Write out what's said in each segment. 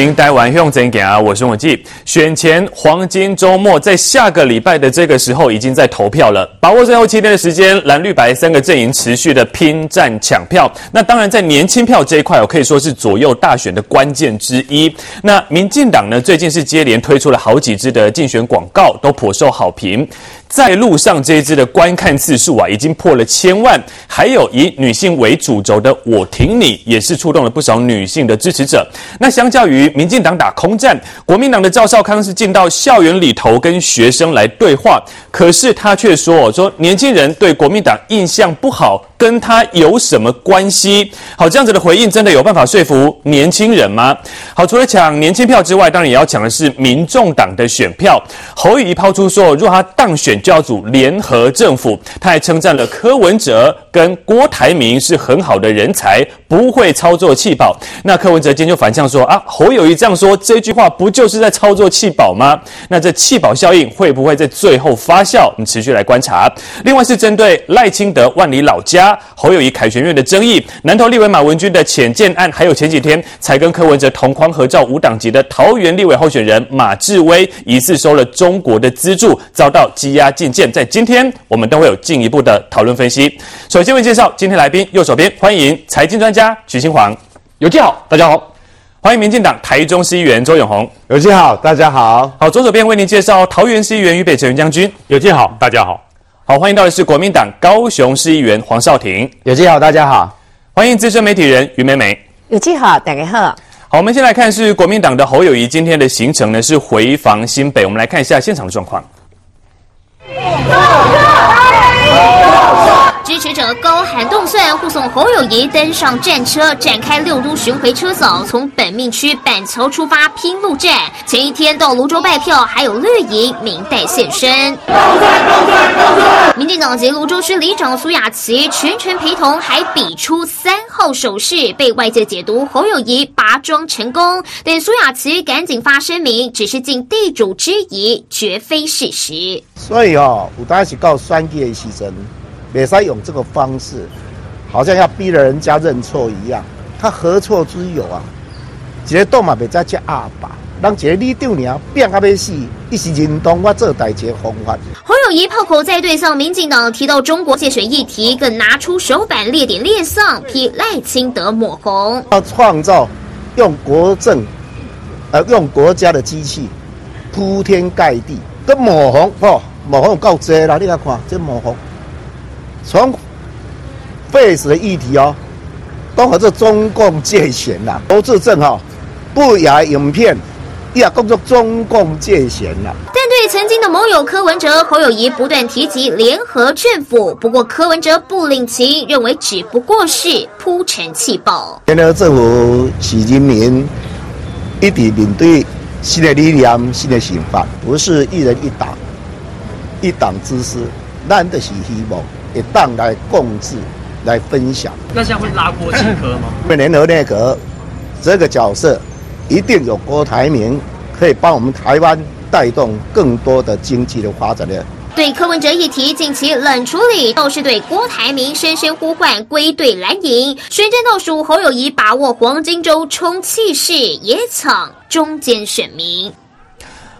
行，台湾向前行，我是王记。选前黄金周末，在下个礼拜的这个时候，已经在投票了。把握最后七天的时间，蓝绿白三个阵营持续的拼战抢票。那当然，在年轻票这一块，我可以说是左右大选的关键之一。那民进党呢，最近是接连推出了好几支的竞选广告，都颇受好评。在路上这一支的观看次数啊，已经破了千万。还有以女性为主轴的“我挺你”，也是触动了不少女性的支持者。那相较于民进党打空战，国民党的赵少康是进到校园里头跟学生来对话，可是他却说：“说年轻人对国民党印象不好。”跟他有什么关系？好，这样子的回应真的有办法说服年轻人吗？好，除了抢年轻票之外，当然也要抢的是民众党的选票。侯友宜抛出说，若他当选就要组联合政府，他还称赞了柯文哲跟郭台铭是很好的人才，不会操作弃保。那柯文哲今天就反呛说啊，侯友谊这样说这句话不就是在操作弃保吗？那这弃保效应会不会在最后发酵？我们持续来观察。另外是针对赖清德万里老家。侯友谊凯旋院的争议，南投立委马文君的浅见案，还有前几天才跟柯文哲同框合照无党籍的桃园立委候选人马志威，疑似收了中国的资助，遭到羁押禁见。在今天，我们都会有进一步的讨论分析。首先为介绍今天来宾，右手边欢迎财经专家徐新煌，有记好，大家好；欢迎民进党台中市议员周永红，有记好，大家好。好，左手边为您介绍桃园市议员于北辰将军，有记好，大家好。好，欢迎到的是国民党高雄市议员黄少廷，有记好，大家好。欢迎资深媒体人于美美，有记好，大家好。好，我们先来看是国民党的侯友谊今天的行程呢，是回防新北，我们来看一下现场的状况。支持者高喊动算，护送侯友宜登上战车，展开六都巡回车扫，从本命区板桥出发拼路战。前一天到芦洲拜票，还有绿营明代现身。民进党籍泸州区里长苏雅琪全程陪同，还比出三号手势，被外界解读侯友宜拔庄成功。但苏雅琪赶紧发声明，只是尽地主之谊，绝非事实。所以哦，我当然是告选举的牺牲。别再用这个方式，好像要逼着人家认错一样。他何错之有啊？一个党嘛别再叫阿爸，让一个里长娘变阿要死，一时认同我做代志方法。侯友宜炮口在对上民进党提到中国介选议题，更拿出手板列点列相，替赖清德抹红。要创造用国政，呃，用国家的机器铺天盖地跟抹红，哦，抹红够多了，你来看这抹红。从 face 的议题哦，都和这中共介选啦，都自证哈，不雅影片，也工作中共介选啦。但对曾经的盟友柯文哲、侯友谊不断提及联合政府，不过柯文哲不领情，认为只不过是铺陈气爆。联合政府是人民一起面对新的力量、新的想法，不是一人一党、一党之师，难的是希望。也当来共治，来分享。那这样会拉郭请客吗？为联合内阁这个角色，一定有郭台铭可以帮我们台湾带动更多的经济的发展的。对柯文哲议题近期冷处理，倒是对郭台铭深深呼唤归队蓝营。宣战倒数，侯友宜把握黄金周冲气势，也抢中间选民。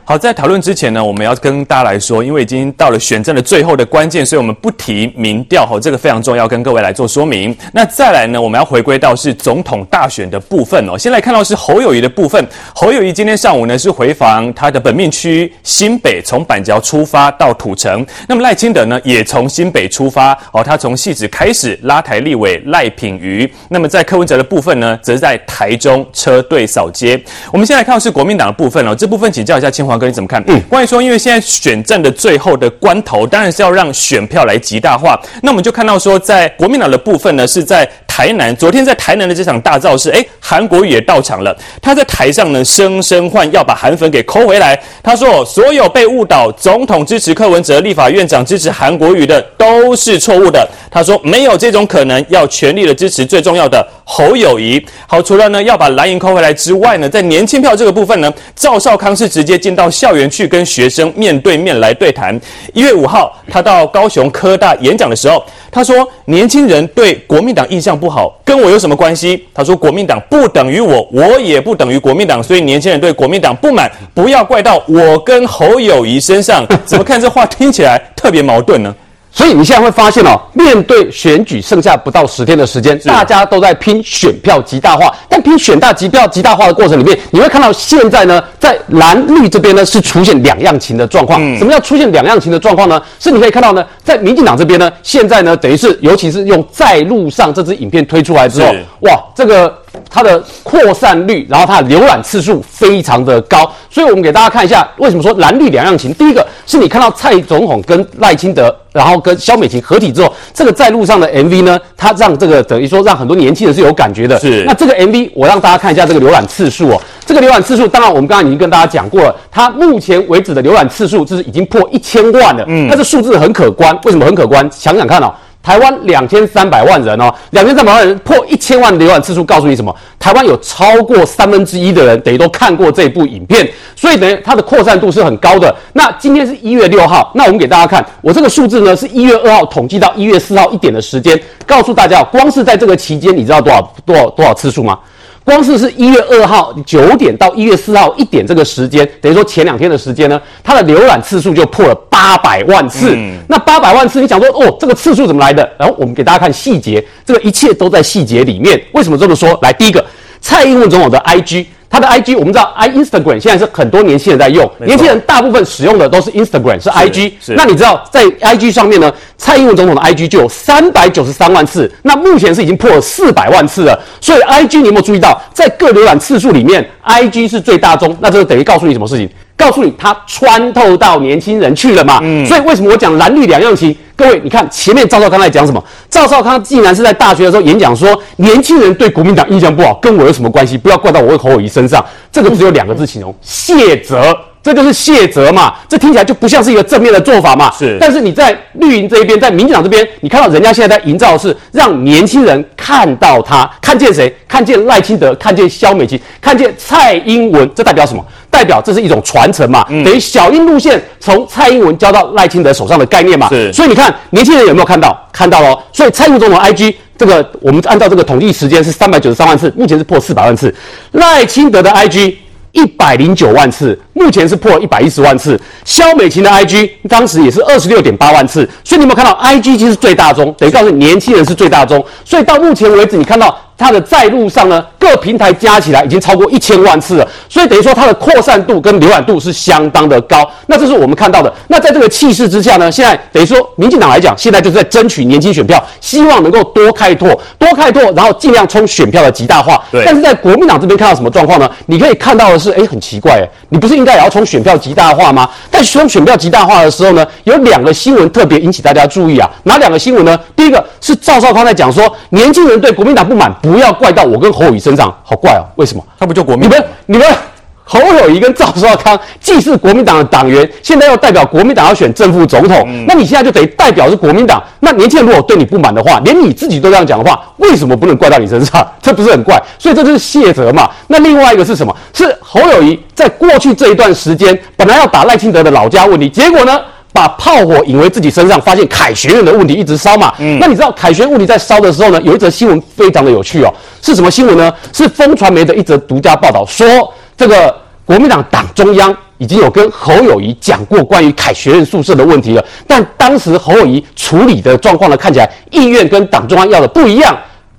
好，在讨论之前呢，我们要跟大家来说，因为已经到了选战的最后的关键，所以我们不提民调，哈，这个非常重要，跟各位来做说明。那再来呢，我们要回归到是总统大选的部分哦。先来看到是侯友谊的部分，侯友谊今天上午呢是回访他的本命区新北，从板桥出发到土城。那么赖清德呢也从新北出发哦，他从汐止开始拉台立委赖品瑜。那么在柯文哲的部分呢，则在台中车队扫街。我们先来看到是国民党的部分哦，这部分请教一下清华。哥，你怎么看？嗯，关于说，因为现在选战的最后的关头，当然是要让选票来极大化。那我们就看到说，在国民党的部分呢，是在台南。昨天在台南的这场大造势，诶，韩国瑜也到场了。他在台上呢，声声唤要把韩粉给抠回来。他说，所有被误导，总统支持柯文哲，立法院长支持韩国瑜的都是错误的。他说，没有这种可能，要全力的支持最重要的侯友宜。好，除了呢要把蓝营扣回来之外呢，在年轻票这个部分呢，赵少康是直接进到校园去跟学生面对面来对谈。一月五号，他到高雄科大演讲的时候，他说年轻人对国民党印象不好，跟我有什么关系？他说国民党不等于我，我也不等于国民党，所以年轻人对国民党不满，不要怪到我跟侯友宜身上。怎么看这话听起来特别矛盾呢？所以你现在会发现哦，面对选举剩下不到十天的时间，大家都在拼选票极大化。但拼选大极票极大化的过程里面，你会看到现在呢，在蓝绿这边呢是出现两样情的状况。什么叫出现两样情的状况呢？是你可以看到呢，在民进党这边呢，现在呢等于是，尤其是用在路上这支影片推出来之后，哇，这个。它的扩散率，然后它的浏览次数非常的高，所以我们给大家看一下，为什么说蓝绿两样情？第一个是你看到蔡总统跟赖清德，然后跟萧美琴合体之后，这个在路上的 MV 呢，它让这个等于说让很多年轻人是有感觉的。是。那这个 MV 我让大家看一下这个浏览次数哦，这个浏览次数，当然我们刚才已经跟大家讲过了，它目前为止的浏览次数就是已经破一千万了。嗯。那这数字很可观，为什么很可观？想想看哦。台湾两千三百万人哦，两千三百万人破一千万浏览次数，告诉你什么？台湾有超过三分之一的人等于都看过这部影片，所以等于它的扩散度是很高的。那今天是一月六号，那我们给大家看，我这个数字呢是一月二号统计到一月四号一点的时间，告诉大家，光是在这个期间，你知道多少多少多少次数吗？光是是一月二号九点到一月四号一点这个时间，等于说前两天的时间呢，它的浏览次数就破了八百万次。嗯、那八百万次，你想说哦，这个次数怎么来的？然后我们给大家看细节，这个一切都在细节里面。为什么这么说？来，第一个，蔡英文总统的 IG。他的 IG 我们知道，i Instagram 现在是很多年轻人在用，年轻人大部分使用的都是 Instagram，是 IG。是。那你知道在 IG 上面呢，蔡英文总统的 IG 就有三百九十三万次，那目前是已经破了四百万次了。所以 IG 你有没有注意到，在各浏览次数里面，IG 是最大宗？那这个等于告诉你什么事情？告诉你，它穿透到年轻人去了嘛？嗯。所以为什么我讲蓝绿两样情？各位，你看前面赵少康在讲什么？赵少康竟然是在大学的时候演讲说，年轻人对国民党印象不好，跟我有什么关系？不要怪到我和侯友谊身上。这个只有两个字形容：谢责。这就是谢责嘛？这听起来就不像是一个正面的做法嘛？是。但是你在绿营这一边，在民进党这边，你看到人家现在在营造的是让年轻人看到他，看见谁？看见赖清德，看见萧美琴，看见蔡英文。这代表什么？代表这是一种传承嘛？嗯、等于小英路线从蔡英文交到赖清德手上的概念嘛？是。所以你看，年轻人有没有看到？看到了。所以蔡英文总统 IG 这个，我们按照这个统计时间是三百九十三万次，目前是破四百万次。赖清德的 IG。一百零九万次，目前是破了一百一十万次。肖美琴的 IG 当时也是二十六点八万次，所以你有没有看到 IG 其实最大宗，等于告诉你年轻人是最大宗。所以到目前为止，你看到。它的在路上呢，各平台加起来已经超过一千万次了，所以等于说它的扩散度跟浏览度是相当的高。那这是我们看到的。那在这个气势之下呢，现在等于说民进党来讲，现在就是在争取年轻选票，希望能够多开拓、多开拓，然后尽量冲选票的极大化。对。但是在国民党这边看到什么状况呢？你可以看到的是，哎，很奇怪，哎，你不是应该也要从选票极大化吗？但从选票极大化的时候呢，有两个新闻特别引起大家注意啊。哪两个新闻呢？第一个是赵少康在讲说，年轻人对国民党不满。不要怪到我跟侯友宜身上，好怪哦！为什么？他不就国民？你们、你们侯友谊跟赵少康既是国民党的党员，现在又代表国民党要选正副总统，嗯、那你现在就等于代表是国民党。那年轻人如果对你不满的话，连你自己都这样讲的话，为什么不能怪到你身上？这不是很怪？所以这就是卸责嘛。那另外一个是什么？是侯友谊在过去这一段时间，本来要打赖清德的老家问题，结果呢？把炮火引为自己身上，发现凯旋院的问题一直烧嘛。嗯，那你知道凯旋问题在烧的时候呢，有一则新闻非常的有趣哦。是什么新闻呢？是风传媒的一则独家报道，说这个国民党党中央已经有跟侯友宜讲过关于凯学院宿舍的问题了。但当时侯友宜处理的状况呢，看起来意愿跟党中央要的不一样。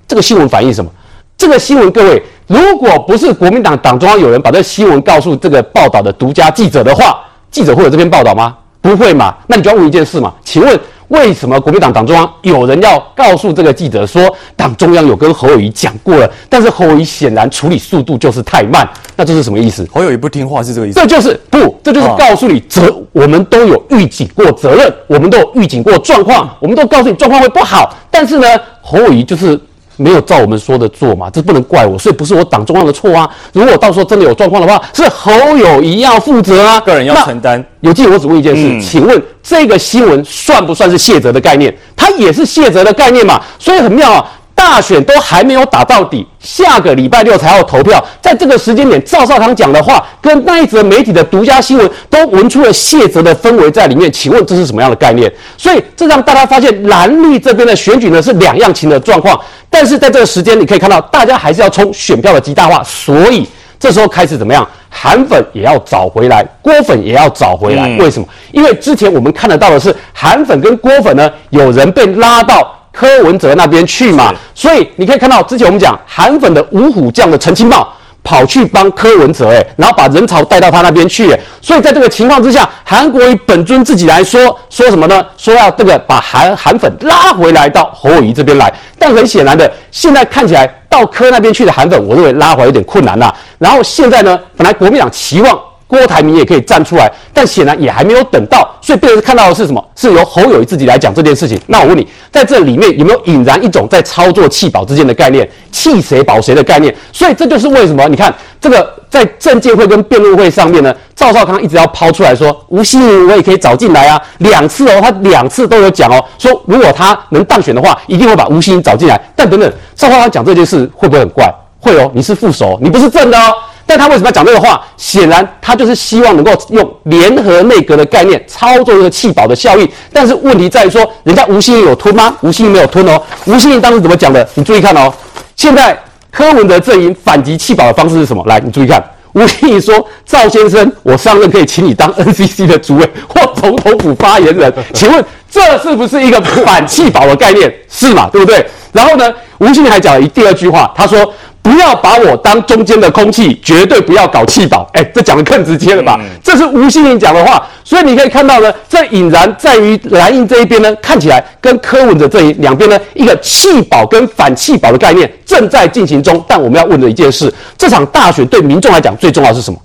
这个新闻反映什么？这个新闻各位，如果不是国民党党中央有人把这个新闻告诉这个报道的独家记者的话，记者会有这篇报道吗？不会嘛？那你就要问一件事嘛？请问为什么国民党党中央有人要告诉这个记者说，党中央有跟侯友宜讲过了，但是侯友宜显然处理速度就是太慢？那这是什么意思？侯友宜不听话是这个意思？这就是不，这就是告诉你责，我们都有预警过责任，我们都有预警过状况，我们都告诉你状况会不好，但是呢，侯友谊就是。没有照我们说的做嘛，这不能怪我，所以不是我党中央的错啊。如果到时候真的有状况的话，是侯友谊要负责啊，个人要承担。有记者，我只问一件事，嗯、请问这个新闻算不算是卸责的概念？它也是卸责的概念嘛，所以很妙啊。大选都还没有打到底，下个礼拜六才要投票。在这个时间点，赵少康讲的话跟那一则媒体的独家新闻都闻出了卸责的氛围在里面。请问这是什么样的概念？所以这让大家发现蓝绿这边的选举呢是两样情的状况。但是在这个时间，你可以看到大家还是要冲选票的极大化，所以这时候开始怎么样？韩粉也要找回来，郭粉也要找回来。为什么？因为之前我们看得到的是韩粉跟郭粉呢，有人被拉到。柯文哲那边去嘛，所以你可以看到，之前我们讲韩粉的五虎将的陈清茂跑去帮柯文哲，诶，然后把人潮带到他那边去，诶，所以在这个情况之下，韩国瑜本尊自己来说说什么呢？说要这个把韩韩粉拉回来到侯友谊这边来，但很显然的，现在看起来到柯那边去的韩粉，我认为拉回来有点困难啦。然后现在呢，本来国民党期望。郭台铭也可以站出来，但显然也还没有等到，所以被人看到的是什么？是由侯友宜自己来讲这件事情。那我问你，在这里面有没有引燃一种在操作弃保之间的概念，弃谁保谁的概念？所以这就是为什么你看这个在政界会跟辩论会上面呢，赵少康一直要抛出来说，吴欣盈我也可以找进来啊，两次哦，他两次都有讲哦，说如果他能当选的话，一定会把吴欣盈找进来。但等等，赵少康讲这件事会不会很怪？会哦，你是副手，你不是正的哦。但他为什么要讲这个话？显然他就是希望能够用联合内阁的概念操作这个弃保的效应。但是问题在于说，人家吴欣盈有吞吗？吴欣盈没有吞哦。吴欣盈当时怎么讲的？你注意看哦。现在柯文哲阵营反击弃保的方式是什么？来，你注意看。吴欣盈说：“赵先生，我上任可以请你当 NCC 的主委或总统府发言人。请问这是不是一个反弃保的概念？是嘛？对不对？然后呢，吴欣盈还讲了一第二句话，他说。”不要把我当中间的空气，绝对不要搞气保。哎，这讲的更直接了吧？这是吴欣盈讲的话，所以你可以看到呢，这引燃在于蓝营这一边呢，看起来跟柯文哲这一两边呢，一个弃保跟反弃保的概念正在进行中。但我们要问的一件事，这场大选对民众来讲最重要是什么？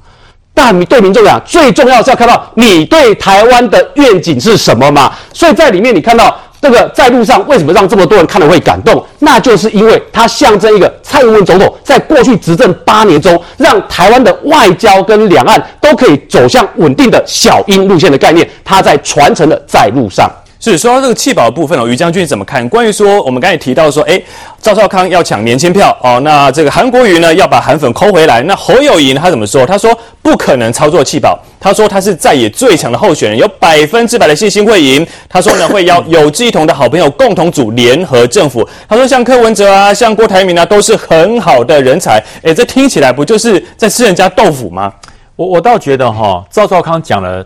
大民对民众来讲最重要是要看到你对台湾的愿景是什么嘛？所以在里面你看到。这个在路上为什么让这么多人看了会感动？那就是因为它象征一个蔡英文总统在过去执政八年中，让台湾的外交跟两岸都可以走向稳定的小英路线的概念，它在传承的在路上。是说到这个弃保的部分哦，于将军怎么看？关于说我们刚才提到说，哎，赵少康要抢年轻票哦，那这个韩国瑜呢要把韩粉抠回来，那侯友宜呢他怎么说？他说不可能操作弃保，他说他是在野最强的候选人，有百分之百的信心会赢。他说呢会邀有志一同的好朋友共同组联合政府。他说像柯文哲啊，像郭台铭啊，都是很好的人才。哎，这听起来不就是在吃人家豆腐吗？我我倒觉得哈，赵少康讲了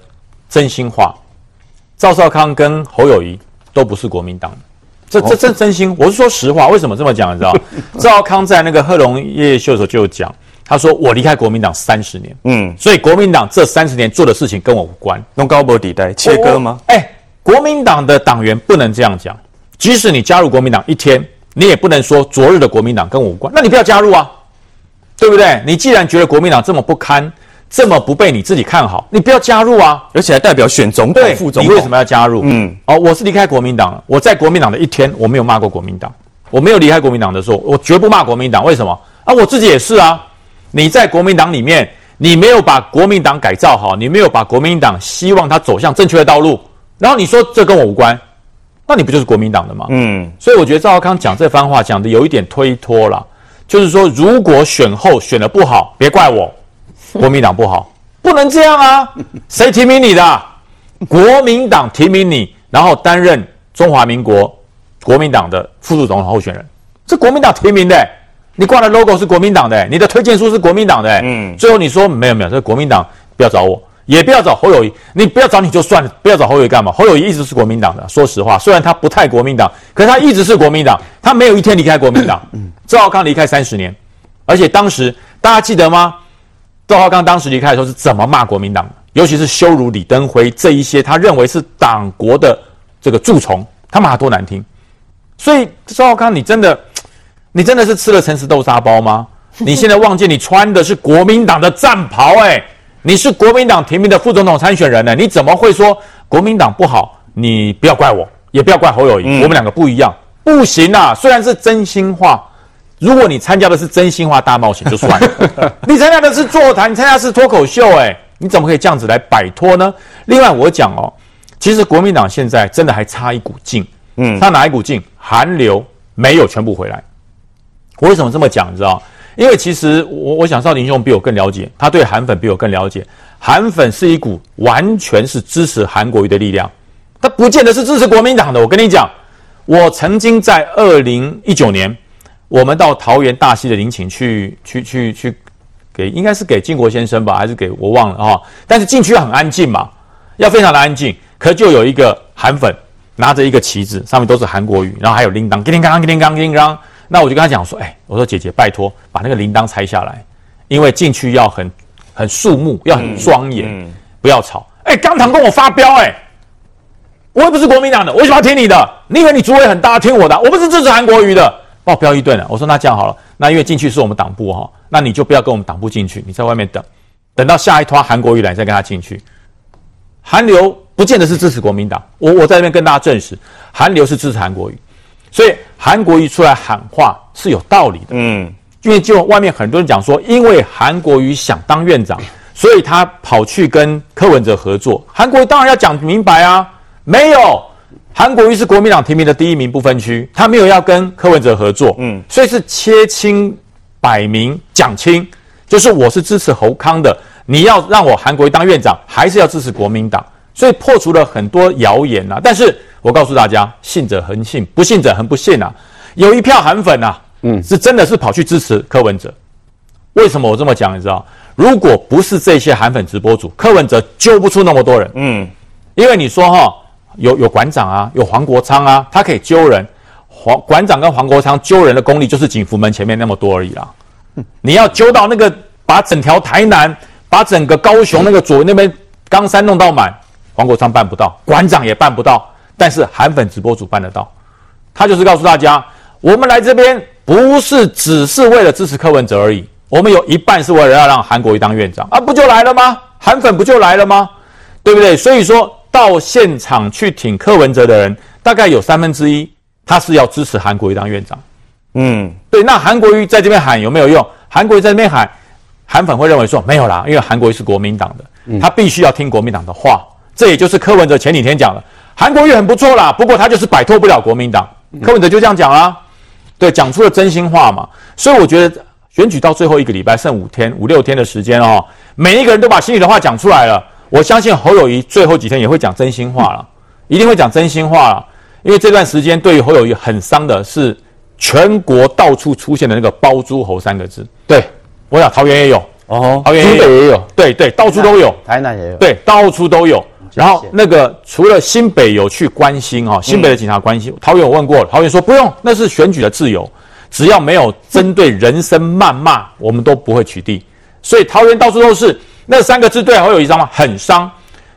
真心话。赵少康跟侯友谊都不是国民党，这这这真心，我是说实话。为什么这么讲？你知道，赵少康在那个贺龙夜夜秀的时候就讲，他说我离开国民党三十年，嗯，所以国民党这三十年做的事情跟我无关。用高博底带切割吗？哎，国民党的党员不能这样讲，即使你加入国民党一天，你也不能说昨日的国民党跟我无关。那你不要加入啊，对不对？你既然觉得国民党这么不堪。这么不被你自己看好，你不要加入啊！而且还代表选总统、副总统，你为什么要加入？嗯，哦，我是离开国民党了。我在国民党的一天，我没有骂过国民党。我没有离开国民党的时候，我绝不骂国民党。为什么？啊，我自己也是啊。你在国民党里面，你没有把国民党改造好，你没有把国民党希望它走向正确的道路，然后你说这跟我无关，那你不就是国民党的吗？嗯，所以我觉得赵少康讲这番话讲的有一点推脱了，就是说如果选后选的不好，别怪我。国民党不好，不能这样啊！谁提名你的？国民党提名你，然后担任中华民国国民党的副总统候选人，是国民党提名的。你挂的 logo 是国民党的，你的推荐书是国民党的。嗯，最后你说没有没有，这是国民党不要找我，也不要找侯友谊，你不要找你就算了，不要找侯友谊干嘛？侯友谊一直是国民党的，说实话，虽然他不太国民党，可是他一直是国民党，他没有一天离开国民党。嗯 赵少康离开三十年，而且当时大家记得吗？赵浩刚当时离开的时候是怎么骂国民党的？尤其是羞辱李登辉这一些他认为是党国的这个蛀虫，他骂多难听。所以赵少康，你真的，你真的是吃了诚实豆沙包吗？你现在忘记你穿的是国民党的战袍，哎，你是国民党提名的副总统参选人呢？你怎么会说国民党不好？你不要怪我，也不要怪侯友谊，嗯、我们两个不一样，不行啊！虽然是真心话。如果你参加的是真心话大冒险就算了，你参加的是座谈，你参加的是脱口秀，哎，你怎么可以这样子来摆脱呢？另外，我讲哦，其实国民党现在真的还差一股劲，嗯，差哪一股劲？韩流没有全部回来，我为什么这么讲？你知道？因为其实我我想少林兄比我更了解，他对韩粉比我更了解。韩粉是一股完全是支持韩国瑜的力量，他不见得是支持国民党的。我跟你讲，我曾经在二零一九年，我们到桃园大溪的陵寝去去去去给，应该是给靖国先生吧，还是给我忘了啊、哦？但是进去很安静嘛，要非常的安静。可就有一个韩粉拿着一个旗子，上面都是韩国语，然后还有铃铛，叮叮当当，叮叮当，叮当。那我就跟他讲说，哎，我说姐姐，拜托把那个铃铛拆下来，因为进去要很。很肃穆，要很庄严，嗯嗯、不要吵。哎、欸，刚堂跟我发飙，哎，我又不是国民党的，我为什么要听你的？你以为你主委很大，听我的？我不是支持韩国瑜的，把我飙一顿了。我说那这样好了，那因为进去是我们党部哈，那你就不要跟我们党部进去，你在外面等，等到下一团韩国瑜来再跟他进去。韩流不见得是支持国民党，我我在这边跟大家证实，韩流是支持韩国瑜，所以韩国瑜出来喊话是有道理的。嗯。因为就外面很多人讲说，因为韩国瑜想当院长，所以他跑去跟柯文哲合作。韩国瑜当然要讲明白啊，没有，韩国瑜是国民党提名的第一名不分区，他没有要跟柯文哲合作，嗯，所以是切清摆明讲清，就是我是支持侯康的，你要让我韩国瑜当院长，还是要支持国民党，所以破除了很多谣言呐。但是我告诉大家，信者恒信，不信者恒不信啊，有一票韩粉呐。嗯，是真的是跑去支持柯文哲，为什么我这么讲？你知道，如果不是这些韩粉直播主，柯文哲揪不出那么多人。嗯，因为你说哈，有有馆长啊，有黄国昌啊，他可以揪人。黄馆长跟黄国昌揪人的功力就是景福门前面那么多而已啦。你要揪到那个把整条台南、把整个高雄那个左那边冈山弄到满，黄国昌办不到，馆长也办不到，但是韩粉直播主办得到。他就是告诉大家，我们来这边。不是只是为了支持柯文哲而已，我们有一半是为了要让韩国瑜当院长啊，不就来了吗？韩粉不就来了吗？对不对？所以说到现场去挺柯文哲的人，大概有三分之一他是要支持韩国瑜当院长。嗯，对。那韩国瑜在这边喊有没有用？韩国瑜在这边喊，韩粉会认为说没有啦，因为韩国瑜是国民党的，他必须要听国民党的话。这也就是柯文哲前几天讲的，韩国瑜很不错啦，不过他就是摆脱不了国民党。柯文哲就这样讲啦。对，讲出了真心话嘛，所以我觉得选举到最后一个礼拜，剩五天、五六天的时间哦，每一个人都把心里的话讲出来了。我相信侯友谊最后几天也会讲真心话了，一定会讲真心话了。因为这段时间对于侯友谊很伤的是全国到处出现的那个“包租侯”三个字。对，我想桃园也有哦，桃园也有，也有，对对，到处都有，台南也有，对，到处都有。然后那个除了新北有去关心哈，新北的警察关心，桃园我问过了，桃园说不用，那是选举的自由，只要没有针对人身谩骂，我们都不会取缔。所以桃园到处都是那三个字，对侯友谊伤吗？很伤。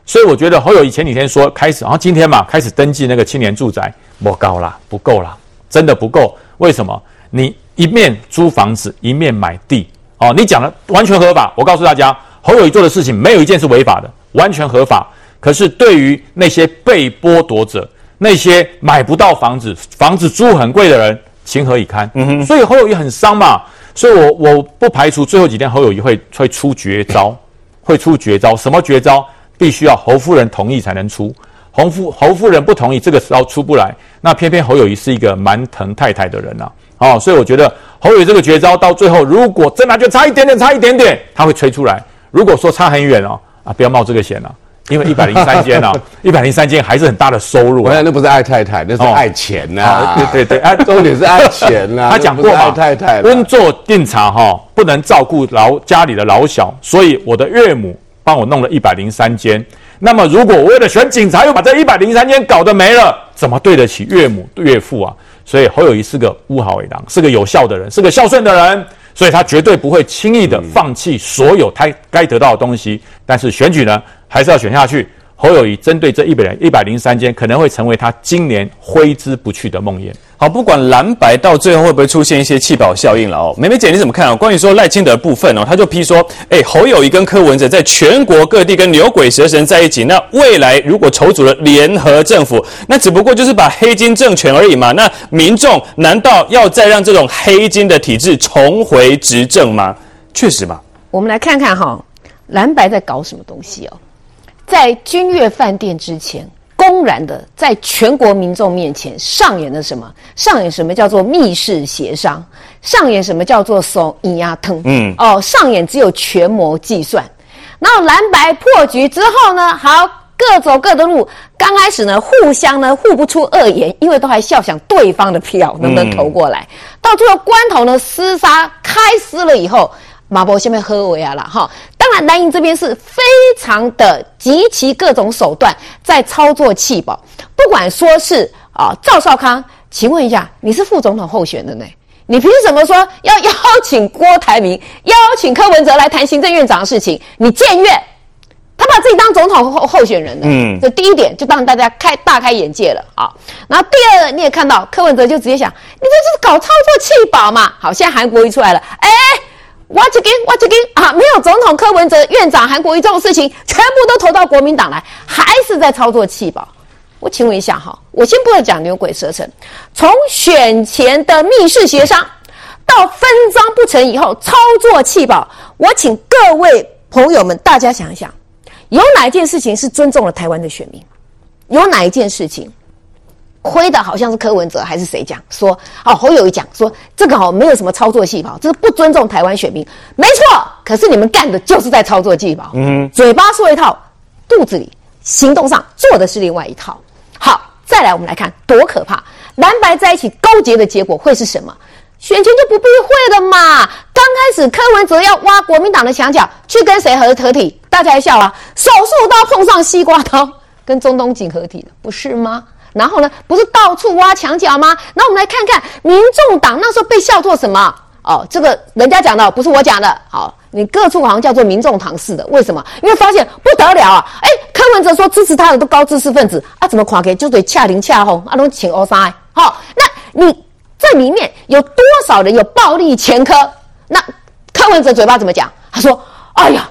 所以我觉得侯友谊前几天说开始，然后今天嘛开始登记那个青年住宅，不高啦，不够啦，真的不够。为什么？你一面租房子，一面买地，哦，你讲的完全合法。我告诉大家，侯友谊做的事情没有一件是违法的，完全合法。可是，对于那些被剥夺者，那些买不到房子、房子租很贵的人，情何以堪？嗯哼。所以侯友谊很伤嘛。所以我我不排除最后几天侯友谊会会出绝招，会出绝招。什么绝招？必须要侯夫人同意才能出。侯夫侯夫人不同意，这个时候出不来。那偏偏侯友谊是一个蛮疼太太的人呐、啊。哦，所以我觉得侯友宜这个绝招到最后，如果真的就差一点点，差一点点，他会吹出来。如果说差很远哦，啊，不要冒这个险了、啊。因为一百零三间啊，一百零三间还是很大的收入、啊。我想那不是爱太太，那是爱钱呐、啊哦。对对对，啊，重点是爱钱呐、啊。他讲过嘛，太太温做定茶哈，不能照顾老家里的老小，所以我的岳母帮我弄了一百零三间。那么如果我为了选警察，又把这一百零三间搞得没了，怎么对得起岳母岳父啊？所以侯友谊是个乌好为狼，是个有效的人，是个孝顺的人，所以他绝对不会轻易的放弃所有他该得到的东西。但是选举呢？还是要选下去。侯友谊针对这一百一百零三间，可能会成为他今年挥之不去的梦魇。好，不管蓝白到最后会不会出现一些弃保效应了哦。美美姐你怎么看啊？关于说赖清德部分哦，他就批说，哎，侯友宜跟柯文哲在全国各地跟牛鬼蛇神在一起，那未来如果筹组了联合政府，那只不过就是把黑金政权而已嘛。那民众难道要再让这种黑金的体制重回执政吗？确实嘛。我们来看看哈，蓝白在搞什么东西哦。在君悦饭店之前，公公然的在全国民众面前上演了什么？上演什么叫做密室协商？上演什么叫做手一压疼？嗯，哦，上演只有权谋计算。然后蓝白破局之后呢，好，各走各的路。刚开始呢，互相呢互不出恶言，因为都还笑想对方的票能不能投过来。嗯、到最后关头呢，厮杀开撕了以后，马博先被喝维啊了哈。当然蓝营这边是非常的极其各种手段在操作弃保，不管说是啊赵少康，请问一下，你是副总统候选人呢？你凭什么说要邀请郭台铭、邀请柯文哲来谈行政院长的事情？你僭越，他把自己当总统候候选人了。嗯，这第一点就让大家开大开眼界了啊。然后第二，你也看到柯文哲就直接想，你这是搞操作弃保嘛？好，现在韩国瑜出来了，哎，我这边我这边啊，没有总统柯文哲院长韩国瑜这种事情，全部都投到国民党来，还是在操作弃保。我请问一下哈，我先不要讲牛鬼蛇神，从选前的密室协商到分赃不成以后操作弃保，我请各位朋友们大家想一想，有哪一件事情是尊重了台湾的选民？有哪一件事情亏的好像是柯文哲还是谁讲说？哦，侯友宜讲说这个哦没有什么操作细胞，这是不尊重台湾选民，没错。可是你们干的就是在操作细胞，嗯，嘴巴说一套，肚子里行动上做的是另外一套。好，再来，我们来看多可怕！蓝白在一起勾结的结果会是什么？选前就不避讳了嘛。刚开始柯文哲要挖国民党的墙角，去跟谁合合体？大家还笑啊！手术刀碰上西瓜刀，跟中东锦合体了，不是吗？然后呢，不是到处挖墙角吗？那我们来看看民众党那时候被笑作什么？哦，这个人家讲的，不是我讲的。好，你各处好像叫做民众党似的，为什么？因为发现不得了啊！哎。柯文哲说支持他的都高知识分子啊，怎么垮给就得恰零恰红啊，都请欧三好，那你这里面有多少人有暴力前科？那柯文哲嘴巴怎么讲？他说：“哎呀，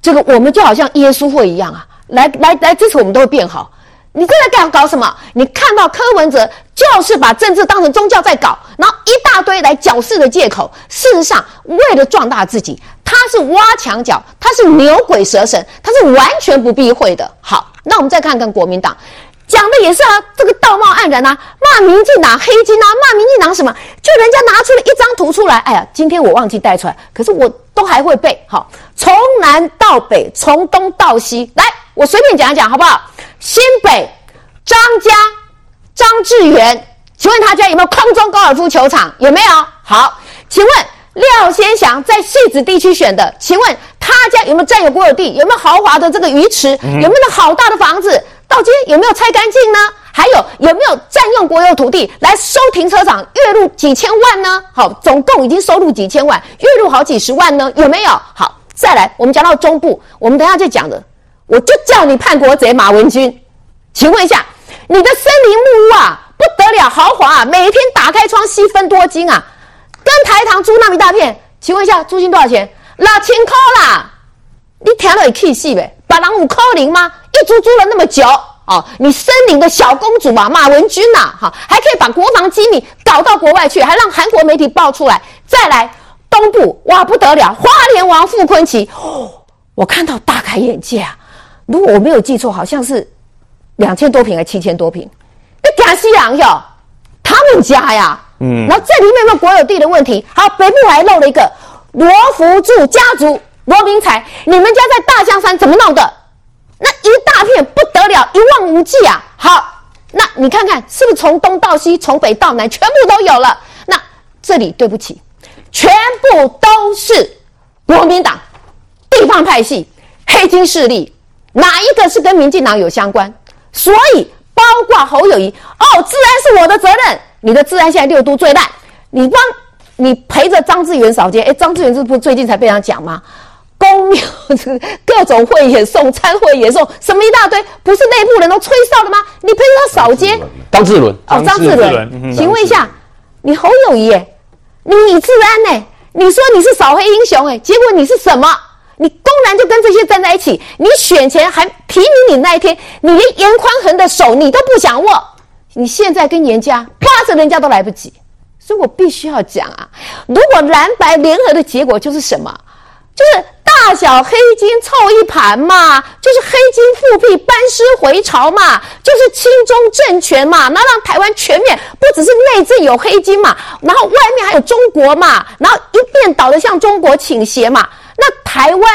这个我们就好像耶稣会一样啊，来来来支持我们都会变好。”你这在干搞什么？你看到柯文哲就是把政治当成宗教在搞，然后一大堆来矫饰的借口。事实上，为了壮大自己，他是挖墙脚，他是牛鬼蛇神，他是完全不避讳的。好，那我们再看看国民党，讲的也是啊，这个道貌岸然啊，骂民进党黑金啊，骂民进党什么？就人家拿出了一张图出来，哎呀，今天我忘记带出来，可是我都还会背。好，从南到北，从东到西，来，我随便讲一讲，好不好？新北张家张志源，请问他家有没有空中高尔夫球场？有没有？好，请问廖先祥在戏子地区选的，请问他家有没有占有国有地？有没有豪华的这个鱼池？有没有那好大的房子？到今天有没有拆干净呢？还有有没有占用国有土地来收停车场？月入几千万呢？好，总共已经收入几千万，月入好几十万呢？有没有？好，再来，我们讲到中部，我们等一下再讲的。我就叫你叛国贼马文君，请问一下，你的森林木屋啊，不得了豪华啊，每天打开窗吸分多精啊，跟台糖租那么一大片，请问一下租金多少钱？六千块啦，你听了也气死呗，把人有可能吗？一租租了那么久哦，你森林的小公主嘛，马文君呐、啊，哈，还可以把国防机密搞到国外去，还让韩国媒体爆出来。再来东部，哇不得了，花莲王傅崐萁，哦，我看到大开眼界啊。如果我没有记错，好像是两千多平还七千多平。那假西洋哟，他们家呀，嗯，然后这里面有没有国有地的问题？好，北部还漏了一个罗福柱家族罗明才，你们家在大香山怎么弄的？那一大片不得了，一望无际啊！好，那你看看是不是从东到西，从北到南，全部都有了？那这里对不起，全部都是国民党地方派系黑金势力。哪一个是跟民进党有相关？所以包括侯友谊哦，治安是我的责任。你的治安现在六都最烂，你帮你陪着张志远扫街。哎，张志远这不最近才被他讲吗？公庙各种会也送，餐会也送，什么一大堆，不是内部人都吹哨的吗？你陪着他扫街。张志伦哦，张志伦，请问一下，你侯友谊，你治安呢？你说你是扫黑英雄，哎，结果你是什么？你公然就跟这些站在一起，你选前还提名你那一天，你连严宽恒的手你都不想握，你现在跟严家巴着人家都来不及，所以我必须要讲啊，如果蓝白联合的结果就是什么？就是大小黑金凑一盘嘛，就是黑金复辟、班师回朝嘛，就是亲中政权嘛，那让台湾全面不只是内政有黑金嘛，然后外面还有中国嘛，然后一边倒的向中国倾斜嘛，那台湾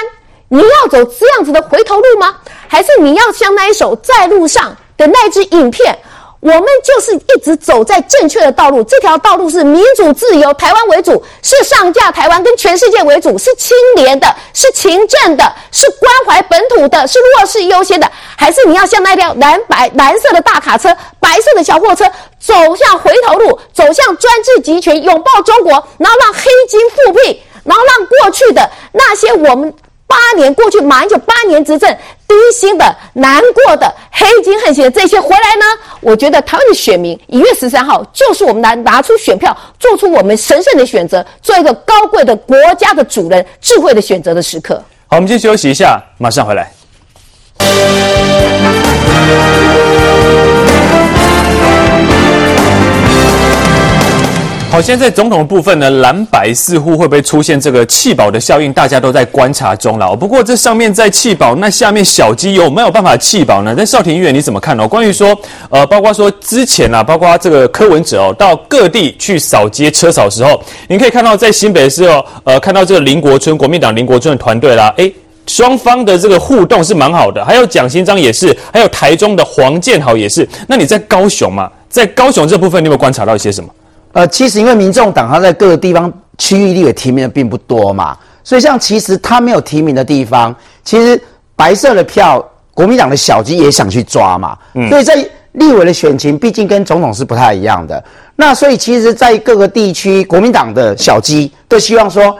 你要走这样子的回头路吗？还是你要像那一首在路上的那支影片？我们就是一直走在正确的道路，这条道路是民主自由，台湾为主，是上架台湾跟全世界为主，是清廉的，是勤政的，是关怀本土的，是弱势优先的，还是你要像那辆蓝白蓝色的大卡车，白色的小货车，走向回头路，走向专制集权，拥抱中国，然后让黑金复辟，然后让过去的那些我们。八年过去，马英九八年执政，低薪的、难过的、黑金横行的这些回来呢？我觉得台湾的选民一月十三号就是我们拿拿出选票，做出我们神圣的选择，做一个高贵的国家的主人、智慧的选择的时刻。好，我们先休息一下，马上回来。好，现在总统的部分呢，蓝白似乎会不会出现这个弃保的效应？大家都在观察中了。不过这上面在弃保，那下面小鸡有没有办法弃保呢？那少廷议员你怎么看呢？关于说，呃，包括说之前啊，包括这个柯文哲哦，到各地去扫街车扫的时候，你可以看到在新北市哦，呃，看到这个林国春国民党林国春的团队啦，诶，双方的这个互动是蛮好的。还有蒋新章也是，还有台中的黄建豪也是。那你在高雄嘛？在高雄这部分，你有没有观察到一些什么？呃，其实因为民众党他在各个地方区域立委提名的并不多嘛，所以像其实他没有提名的地方，其实白色的票，国民党的小鸡也想去抓嘛。嗯，所以在立委的选情，毕竟跟总统是不太一样的。那所以其实，在各个地区，国民党的小鸡都希望说，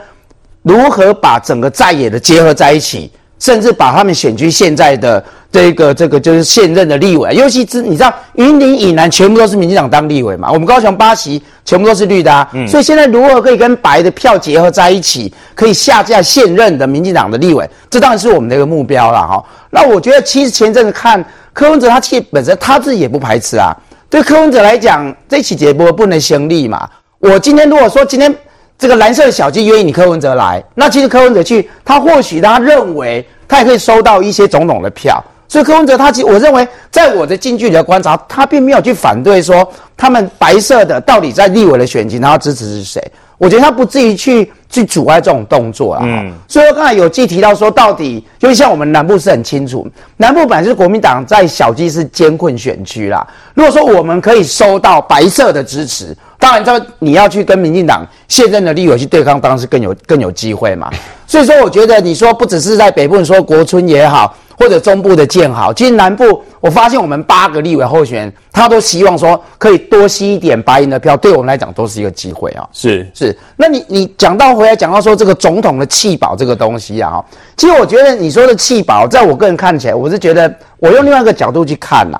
如何把整个在野的结合在一起，甚至把他们选区现在的。这个这个就是现任的立委，尤其是你知道云林以南全部都是民进党当立委嘛，我们高雄八席全部都是绿的啊，嗯，所以现在如何可以跟白的票结合在一起，可以下架现任的民进党的立委，这当然是我们的一个目标了哈。那我觉得其实前阵子看柯文哲他其实本身他自己也不排斥啊，对柯文哲来讲这起节目不能先立嘛。我今天如果说今天这个蓝色的小鸡约你柯文哲来，那其实柯文哲去，他或许他认为他也可以收到一些总统的票。所以柯文哲他其实我认为，在我的近距离的观察，他并没有去反对说他们白色的到底在立委的选情，他要支持是谁？我觉得他不至于去去阻碍这种动作啊。嗯。所以说刚才有记提到说，到底就像我们南部是很清楚，南部本来是国民党在小鸡是艰困选区啦。如果说我们可以收到白色的支持，当然这你要去跟民进党现任的立委去对抗，当然是更有更有机会嘛。所以说，我觉得你说不只是在北部，你说国春也好。或者中部的建好，其实南部我发现我们八个立委候选人，他都希望说可以多吸一点白银的票，对我们来讲都是一个机会啊。是是，那你你讲到回来讲到说这个总统的弃保这个东西啊，其实我觉得你说的弃保，在我个人看起来，我是觉得我用另外一个角度去看呐。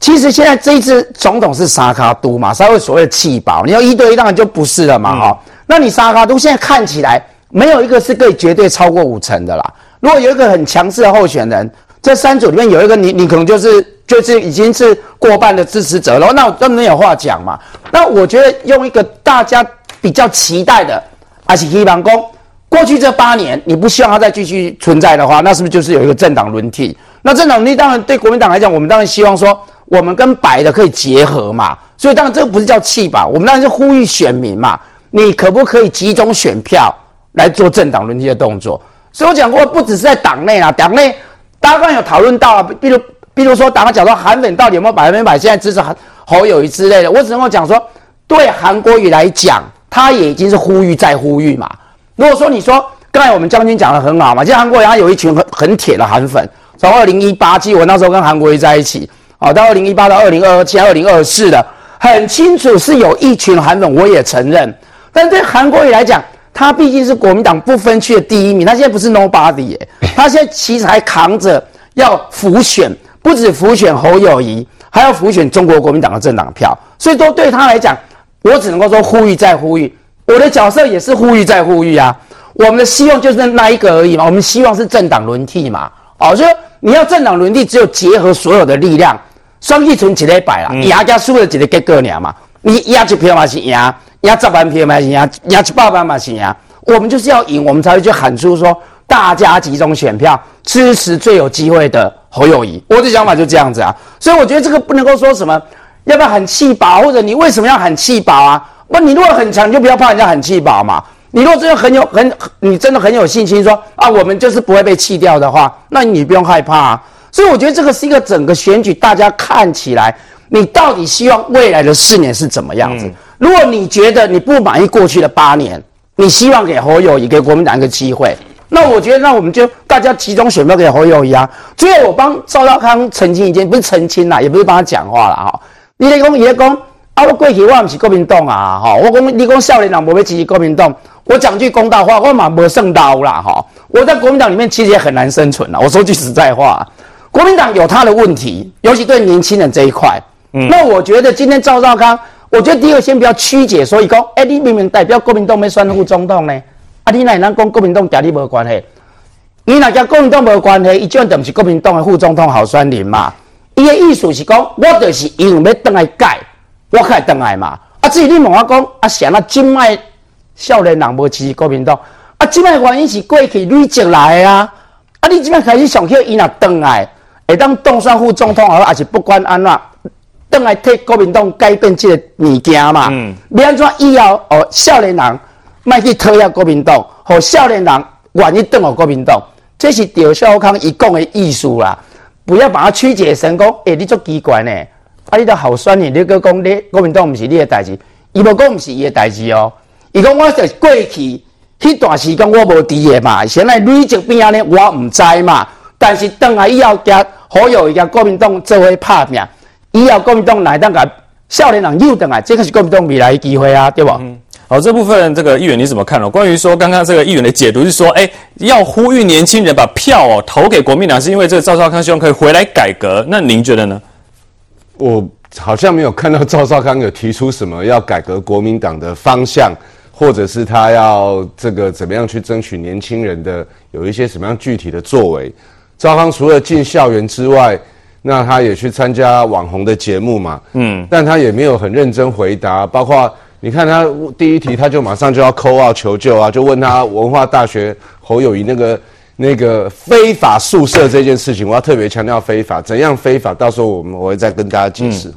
其实现在这一次总统是沙卡都嘛，稍微所谓的弃保，你要一对一当然就不是了嘛哈、嗯。那你沙卡都现在看起来没有一个是可以绝对超过五成的啦。如果有一个很强势的候选人，这三组里面有一个你，你可能就是就是已经是过半的支持者了，那我根本有话讲嘛。那我觉得用一个大家比较期待的，还是希望说，过去这八年你不希望他再继续存在的话，那是不是就是有一个政党轮替？那政党轮替当然对国民党来讲，我们当然希望说，我们跟白的可以结合嘛。所以当然这个不是叫弃保，我们当然是呼吁选民嘛，你可不可以集中选票来做政党轮替的动作？所以我讲过，不只是在党内啊，党内大家刚有讨论到啊，比如，比如说，打个讲说，韩粉到底有没有百分百现在支持韩侯友宜之类的，我只能够讲说，对韩国瑜来讲，他也已经是呼吁再呼吁嘛。如果说你说刚才我们将军讲的很好嘛，其实韩国瑜他有一群很很铁的韩粉，从二零一八，记我那时候跟韩国瑜在一起，啊，到二零一八到二零二二，现在二零二四的，很清楚是有一群韩粉，我也承认，但对韩国瑜来讲。他毕竟是国民党不分区的第一名，他现在不是 nobody 耶，他现在其实还扛着要浮选，不止浮选侯友谊，还要浮选中国国民党的政党票，所以都对他来讲，我只能够说呼吁再呼吁，我的角色也是呼吁再呼吁啊，我们的希望就是那一个而已嘛，我们希望是政党轮替嘛，哦，就你要政党轮替，只有结合所有的力量，双气存几来摆啦，压加输了几个结果鸟嘛，你压就票嘛是压。压十万票嘛是赢，压一百万嘛是赢。我们就是要赢，我们才会去喊出说大家集中选票支持最有机会的侯友宜。我的想法就这样子啊，所以我觉得这个不能够说什么要不要喊弃保，或者你为什么要喊弃保啊？不，你如果很强，就不要怕人家喊弃保嘛。你如果真的很有很，你真的很有信心说啊，我们就是不会被弃掉的话，那你不用害怕啊。所以我觉得这个是一个整个选举，大家看起来，你到底希望未来的四年是怎么样子？如果你觉得你不满意过去的八年，你希望给侯友宜给国民党一个机会，那我觉得那我们就大家集中选票给侯友宜啊。最后我帮赵少康澄清一件，不是澄清啦，也不是帮他讲话了哈。你来讲，也讲啊，我过去我不是国民党啊，哈，我讲你讲少年人不会支持国民党，我讲句公道话，我嘛没胜刀啦，哈。我在国民党里面其实也很难生存啦。我说句实在话，国民党有他的问题，尤其对年轻人这一块。嗯，那我觉得今天赵少康。我觉得第一个先不要曲解，所以讲，哎，你明明代表国民党要选副总统呢，啊，你哪能讲国民党跟你无关系？你哪跟国民党无关系？伊这样就不是国民党的副总统候选人嘛？伊的意思是讲，我就是因为要登来改，我才登来嘛。啊，至于你问我讲，啊，像那今麦少年人无支持国民党，啊，今麦原因是过去累积来的啊，啊，你今麦开始想起伊若登来，会当当选副总统，还是不管安怎？等来替国民党改变这个物件嘛？嗯，要安怎以后哦，少年人卖去讨厌国民党，和少年人愿意等候国民党，这是赵少康伊讲的意思啦。不要把它曲解成讲，诶、欸，你足奇怪呢？啊，你都好酸呢？你搁讲你国民党毋是你的代志，伊无讲毋是伊的代志哦。伊讲我是过去迄段时间我无伫的嘛，现在累积边安尼，我毋知嘛。但是等来以后，加好友一个国民党做伙拍拼。以后国民党来当个少年人又等来，这个是国民党未来的机会啊，对吧？嗯，好，这部分这个议员你怎么看呢？关于说刚刚这个议员的解读是说，哎，要呼吁年轻人把票哦投给国民党，是因为这个赵少康希望可以回来改革。那您觉得呢？我好像没有看到赵少康有提出什么要改革国民党的方向，或者是他要这个怎么样去争取年轻人的有一些什么样具体的作为。赵康除了进校园之外，那他也去参加网红的节目嘛，嗯，但他也没有很认真回答，包括你看他第一题他就马上就要 call out 求救啊，就问他文化大学侯友谊那个那个非法宿舍这件事情，我要特别强调非法，怎样非法？到时候我们我会再跟大家解释。嗯、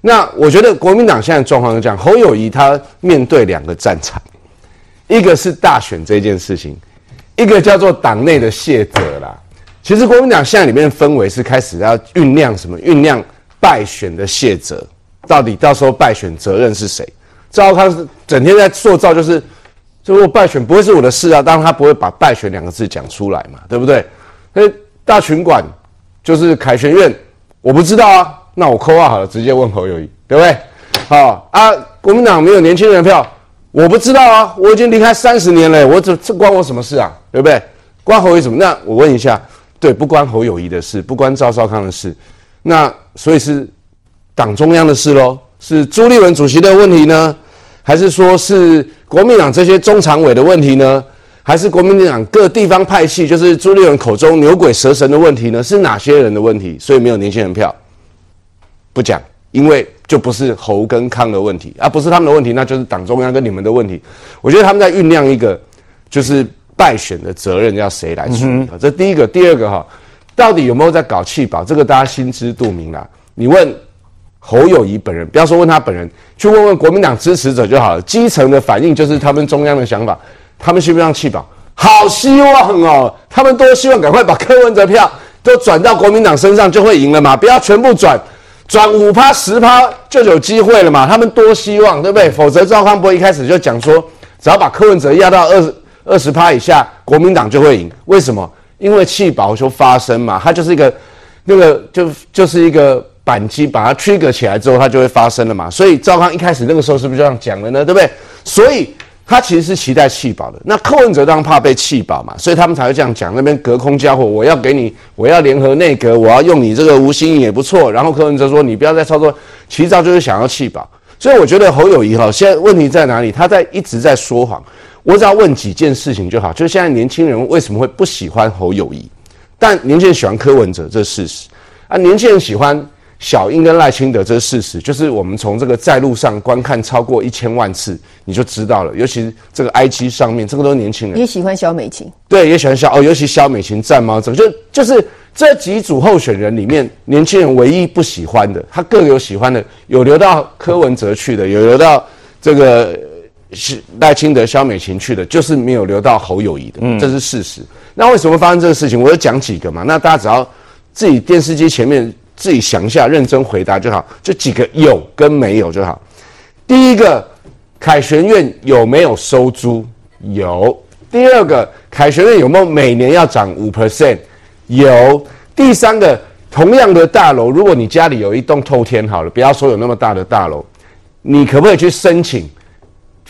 那我觉得国民党现在状况是这样，侯友谊他面对两个战场，一个是大选这件事情，一个叫做党内的卸责啦。其实国民党现在里面的氛围是开始要酝酿什么？酝酿败选的卸责，到底到时候败选责任是谁？赵康是整天在塑造，就是，就如果败选不会是我的事啊，当然他不会把败选两个字讲出来嘛，对不对？所以大群馆就是凯旋院，我不知道啊，那我扣号好了，直接问侯友宜，对不对？好啊，国民党没有年轻人票，我不知道啊，我已经离开三十年了，我这这关我什么事啊？对不对？关侯友宜什么？那我问一下。对，不关侯友谊的事，不关赵少康的事，那所以是党中央的事喽？是朱立伦主席的问题呢？还是说是国民党这些中常委的问题呢？还是国民党各地方派系，就是朱立伦口中牛鬼蛇神的问题呢？是哪些人的问题？所以没有年轻人票，不讲，因为就不是侯跟康的问题，而、啊、不是他们的问题，那就是党中央跟你们的问题。我觉得他们在酝酿一个，就是。败选的责任要谁来处理？嗯、这第一个，第二个哈，到底有没有在搞弃保？这个大家心知肚明啦。你问侯友谊本人，不要说问他本人，去问问国民党支持者就好了。基层的反应就是他们中央的想法，他们希不希望弃保？好希望哦，他们多希望赶快把柯文哲票都转到国民党身上就会赢了嘛，不要全部转，转五趴十趴就有机会了嘛。他们多希望，对不对？否则赵康博一开始就讲说，只要把柯文哲压到二十。二十趴以下，国民党就会赢。为什么？因为弃保就发生嘛，它就是一个那个就就是一个扳机，把它 trigger 起来之后，它就会发生了嘛。所以赵康一开始那个时候是不是这样讲的呢？对不对？所以他其实是期待弃保的。那柯文哲当然怕被弃保嘛，所以他们才会这样讲。那边隔空交火，我要给你，我要联合内阁，我要用你这个吴欣颖也不错。然后柯文哲说，你不要再操作，其实就是想要弃保。所以我觉得侯友谊哈，现在问题在哪里？他在一直在说谎。我只要问几件事情就好，就是现在年轻人为什么会不喜欢侯友谊，但年轻人喜欢柯文哲，这是事实。啊。年轻人喜欢小英跟赖清德，这是事实，就是我们从这个在路上观看超过一千万次，你就知道了。尤其是这个 IG 上面，这个都是年轻人，也喜欢萧美琴，对，也喜欢萧哦，尤其萧美琴战猫，这个就就是这几组候选人里面，年轻人唯一不喜欢的，他各有喜欢的，有留到柯文哲去的，有留到这个是赖清德、萧美琴去的，就是没有留到侯友谊的，嗯，这是事实。那为什么发生这个事情？我就讲几个嘛，那大家只要自己电视机前面。自己想一下，认真回答就好。这几个有跟没有就好。第一个，凯旋院有没有收租？有。第二个，凯旋院有没有每年要涨五 percent？有。第三个，同样的大楼，如果你家里有一栋透天好了，不要说有那么大的大楼，你可不可以去申请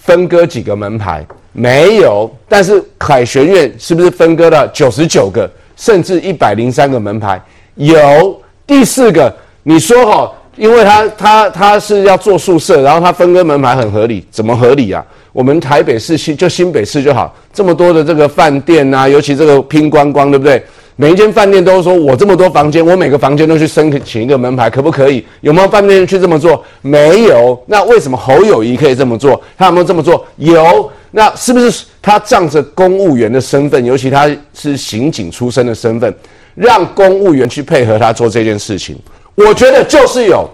分割几个门牌？没有。但是凯旋苑是不是分割了九十九个，甚至一百零三个门牌？有。第四个，你说哈，因为他他他是要做宿舍，然后他分割门牌很合理，怎么合理啊？我们台北市新就新北市就好，这么多的这个饭店啊，尤其这个拼观光，对不对？每一间饭店都说我这么多房间，我每个房间都去申请一个门牌，可不可以？有没有饭店去这么做？没有。那为什么侯友宜可以这么做？他有没有这么做？有。那是不是他仗着公务员的身份，尤其他是刑警出身的身份？让公务员去配合他做这件事情，我觉得就是有。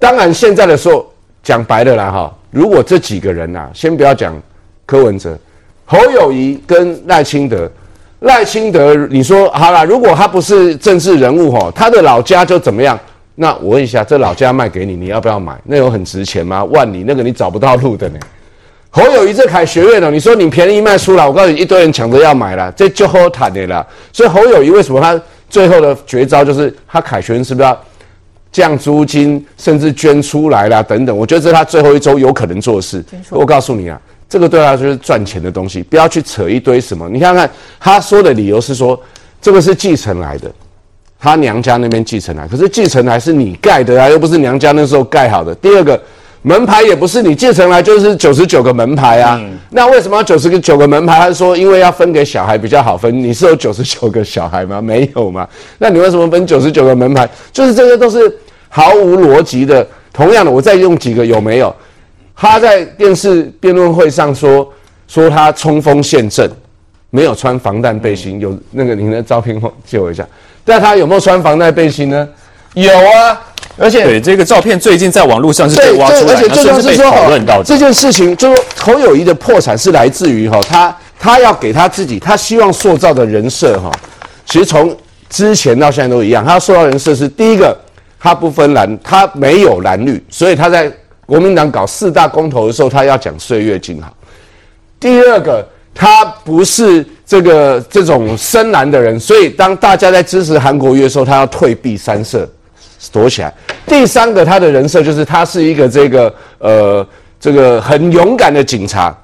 当然，现在的时候讲白了啦，哈，如果这几个人呐、啊，先不要讲柯文哲、侯友宜跟赖清德，赖清德，你说好了，如果他不是政治人物哈，他的老家就怎么样？那我问一下，这老家卖给你，你要不要买？那有很值钱吗？万里那个你找不到路的呢。侯友谊这凯学院哦，你说你便宜卖出来，我告诉你，一堆人抢着要买了，这就好谈的啦。所以侯友谊为什么他最后的绝招就是他凯旋是不是要降租金，甚至捐出来啦等等？我觉得这是他最后一周有可能做的事。我告诉你啊，这个对他就是赚钱的东西，不要去扯一堆什么。你看看他说的理由是说，这个是继承来的，他娘家那边继承来，可是继承来是你盖的啊，又不是娘家那时候盖好的。第二个。门牌也不是你继承来就是九十九个门牌啊，嗯、那为什么要九十九个门牌？他说因为要分给小孩比较好分。你是有九十九个小孩吗？没有嘛？那你为什么分九十九个门牌？就是这些都是毫无逻辑的。同样的，我再用几个有没有？他在电视辩论会上说说他冲锋陷阵，没有穿防弹背心。有那个您的照片借我一下。但他有没有穿防弹背心呢？有啊。而且对这个照片最近在网络上是被挖出来，而且最重要是说讨论到这件事情，就是侯友宜的破产是来自于哈，他他要给他自己，他希望塑造的人设哈，其实从之前到现在都一样，他塑造人设是第一个，他不分蓝，他没有蓝绿，所以他在国民党搞四大公投的时候，他要讲岁月静好。第二个，他不是这个这种深蓝的人，所以当大家在支持韩国瑜的时候，他要退避三舍。躲起来。第三个，他的人设就是他是一个这个呃这个很勇敢的警察，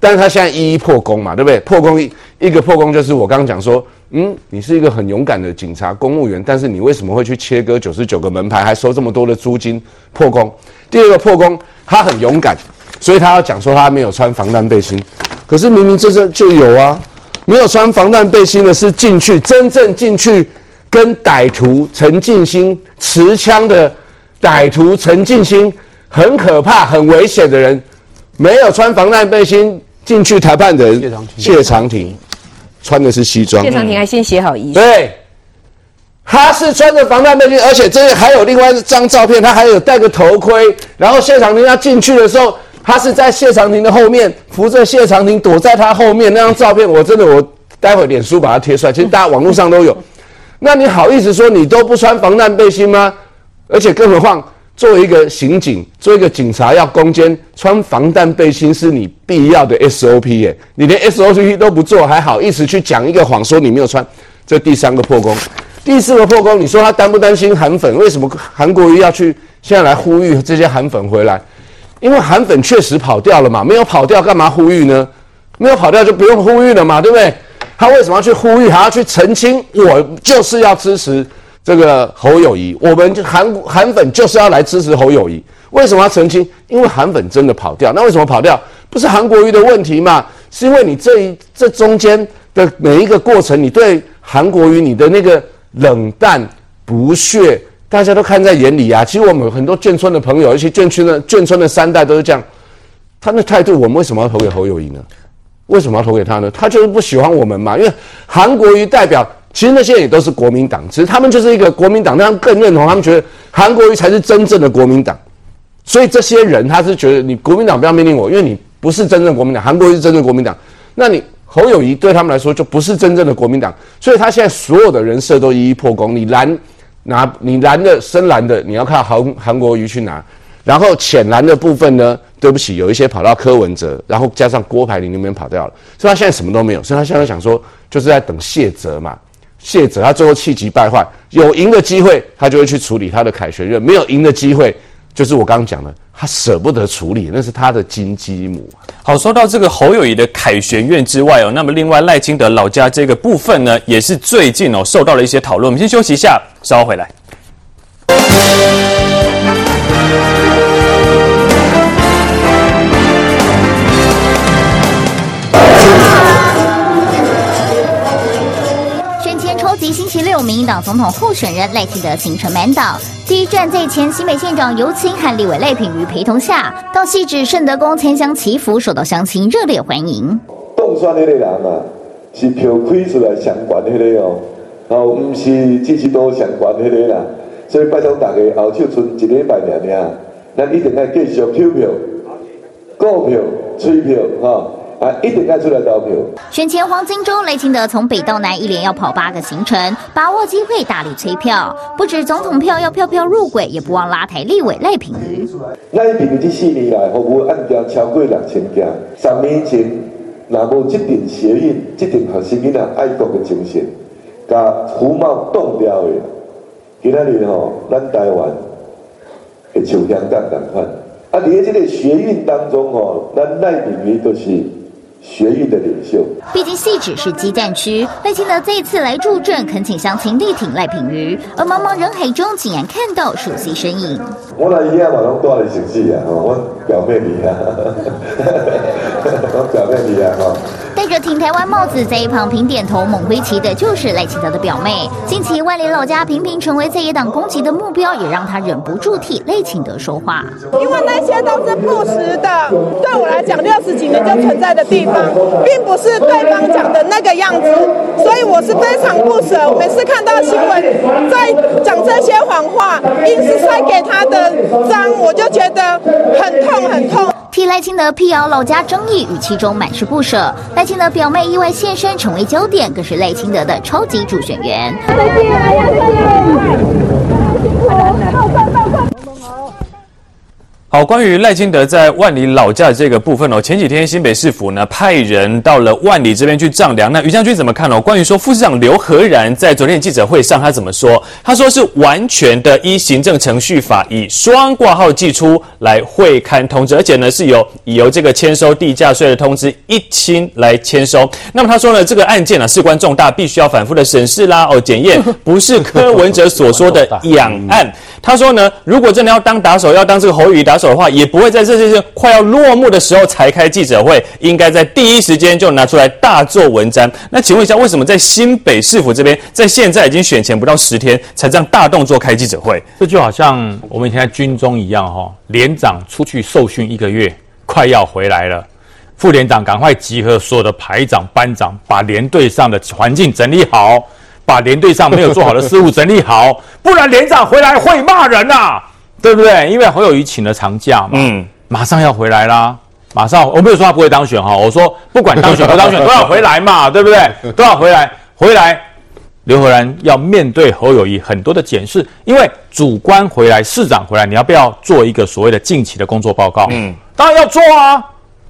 但是他现在一一破功嘛，对不对？破功一一个破功就是我刚刚讲说，嗯，你是一个很勇敢的警察公务员，但是你为什么会去切割九十九个门牌，还收这么多的租金？破功。第二个破功，他很勇敢，所以他要讲说他没有穿防弹背心，可是明明这这就有啊，没有穿防弹背心的是进去真正进去。跟歹徒陈进兴持枪的歹徒陈进兴很可怕、很危险的人，没有穿防弹背心进去谈判的人，谢长廷，谢长廷。穿的是西装，谢长廷还先写好遗书，对，他是穿着防弹背心，而且这还有另外一张照片，他还有戴个头盔，然后谢长廷他进去的时候，他是在谢长廷的后面扶着谢长廷躲在他后面那张照片，我真的我待会脸书把它贴出来，其实大家网络上都有。那你好意思说你都不穿防弹背心吗？而且更何况作为一个刑警，作为一个警察要攻坚，穿防弹背心是你必要的 SOP 耶。你连 SOP 都不做，还好意思去讲一个谎，说你没有穿。这第三个破功，第四个破功，你说他担不担心韩粉？为什么韩国瑜要去现在来呼吁这些韩粉回来？因为韩粉确实跑掉了嘛，没有跑掉干嘛呼吁呢？没有跑掉就不用呼吁了嘛，对不对？他为什么要去呼吁，还要去澄清？我就是要支持这个侯友谊，我们韩韩粉就是要来支持侯友谊。为什么要澄清？因为韩粉真的跑掉。那为什么跑掉？不是韩国瑜的问题嘛？是因为你这一这中间的每一个过程，你对韩国瑜你的那个冷淡、不屑、大家都看在眼里啊。其实我们很多眷村的朋友，一些眷村的眷村的三代都是这样。他的态度，我们为什么要投给侯友宜呢？为什么要投给他呢？他就是不喜欢我们嘛。因为韩国瑜代表，其实那些也都是国民党，其实他们就是一个国民党，他们更认同，他们觉得韩国瑜才是真正的国民党。所以这些人他是觉得你国民党不要命令我，因为你不是真正国民党，韩国瑜是真正国民党。那你侯友谊对他们来说就不是真正的国民党，所以他现在所有的人设都一一破功。你蓝拿你蓝的深蓝的，你要看韩韩国瑜去拿。然后浅蓝的部分呢，对不起，有一些跑到柯文哲，然后加上郭台铭那边跑掉了，所以他现在什么都没有，所以他现在想说，就是在等谢哲嘛，谢哲他最后气急败坏，有赢的机会，他就会去处理他的凯旋院；没有赢的机会，就是我刚刚讲的，他舍不得处理，那是他的金鸡母。好，说到这个侯友谊的凯旋院之外哦，那么另外赖清德老家这个部分呢，也是最近哦受到了一些讨论。我们先休息一下，稍后回来。民进党总统候选人赖清德行程满档，第一站在前新北县长游青和立委赖品妤陪同下，到汐止圣德宫参香祈福，受到乡亲热烈欢迎。冻蒜那个人啊，是票开出来上悬那个哦，哦，不是支持度上悬那个啦，所以拜托大家后手剩一礼拜尔尔，咱一定要继续投票、购票、催票，哈、哦。啊！一定要出来投票。选前黄金周，雷清德从北到南一连要跑八个行程，把握机会大力催票。不止总统票要票票入轨，也不忘拉抬立委赖品妤。赖品妤这四年来服务案件超过两千件。三年前，若无这点学运，这点学生囡仔爱国的精神，甲胡茂冻掉的，今仔日吼，咱台湾会像香港同款。啊，你在这个学运当中吼，咱赖品妤都是。学运的领袖，毕竟戏址是基战区，赖清德这一次来助阵，恳请乡亲力挺赖品妤，而茫茫人海中竟然看到熟悉身影。我那一夜晚上多了熟悉啊，我表妹你啊，我表妹你啊，哈。戴着挺台湾帽子，在一旁频点头猛挥旗的，就是赖清德的表妹。近期万里老家频频成为在野党攻击的目标，也让他忍不住替赖清德说话。因为那些都是不实的，对我来讲，六十几年就存在的地方，并不是对方讲的那个样子，所以我是非常不舍。我每次看到新闻在讲这些谎话，硬是塞给他的章，我就觉得很痛很痛。替赖清德辟谣老家争议，语气中满是不舍。赖清德表妹意外现身，成为焦点，更是赖清德的超级助选员。好，关于赖清德在万里老家的这个部分哦，前几天新北市府呢派人到了万里这边去丈量。那于将军怎么看哦？关于说副市长刘和然在昨天记者会上他怎么说？他说是完全的依行政程序法，以双挂号寄出来会刊通知，而且呢是由以由这个签收地价税的通知一清来签收。那么他说呢，这个案件呢事关重大，必须要反复的审视啦哦检验，不是柯文哲所说的 养案。他说呢，如果真的要当打手，要当这个侯宇打手的话，也不会在这些快要落幕的时候才开记者会，应该在第一时间就拿出来大做文章。那请问一下，为什么在新北市府这边，在现在已经选前不到十天，才这样大动作开记者会？这就好像我们以前在军中一样，哈，连长出去受训一个月，快要回来了，副连长赶快集合所有的排长、班长，把连队上的环境整理好。把连队上没有做好的事务整理好，不然连长回来会骂人呐、啊，对不对？因为侯友谊请了长假嘛，嗯，马上要回来啦，马上我没有说他不会当选哈，我说不管当选不当选 都要回来嘛，对不对？都要回来，回来，刘和然要面对侯友谊很多的检视，因为主官回来，市长回来，你要不要做一个所谓的近期的工作报告？嗯，当然要做啊。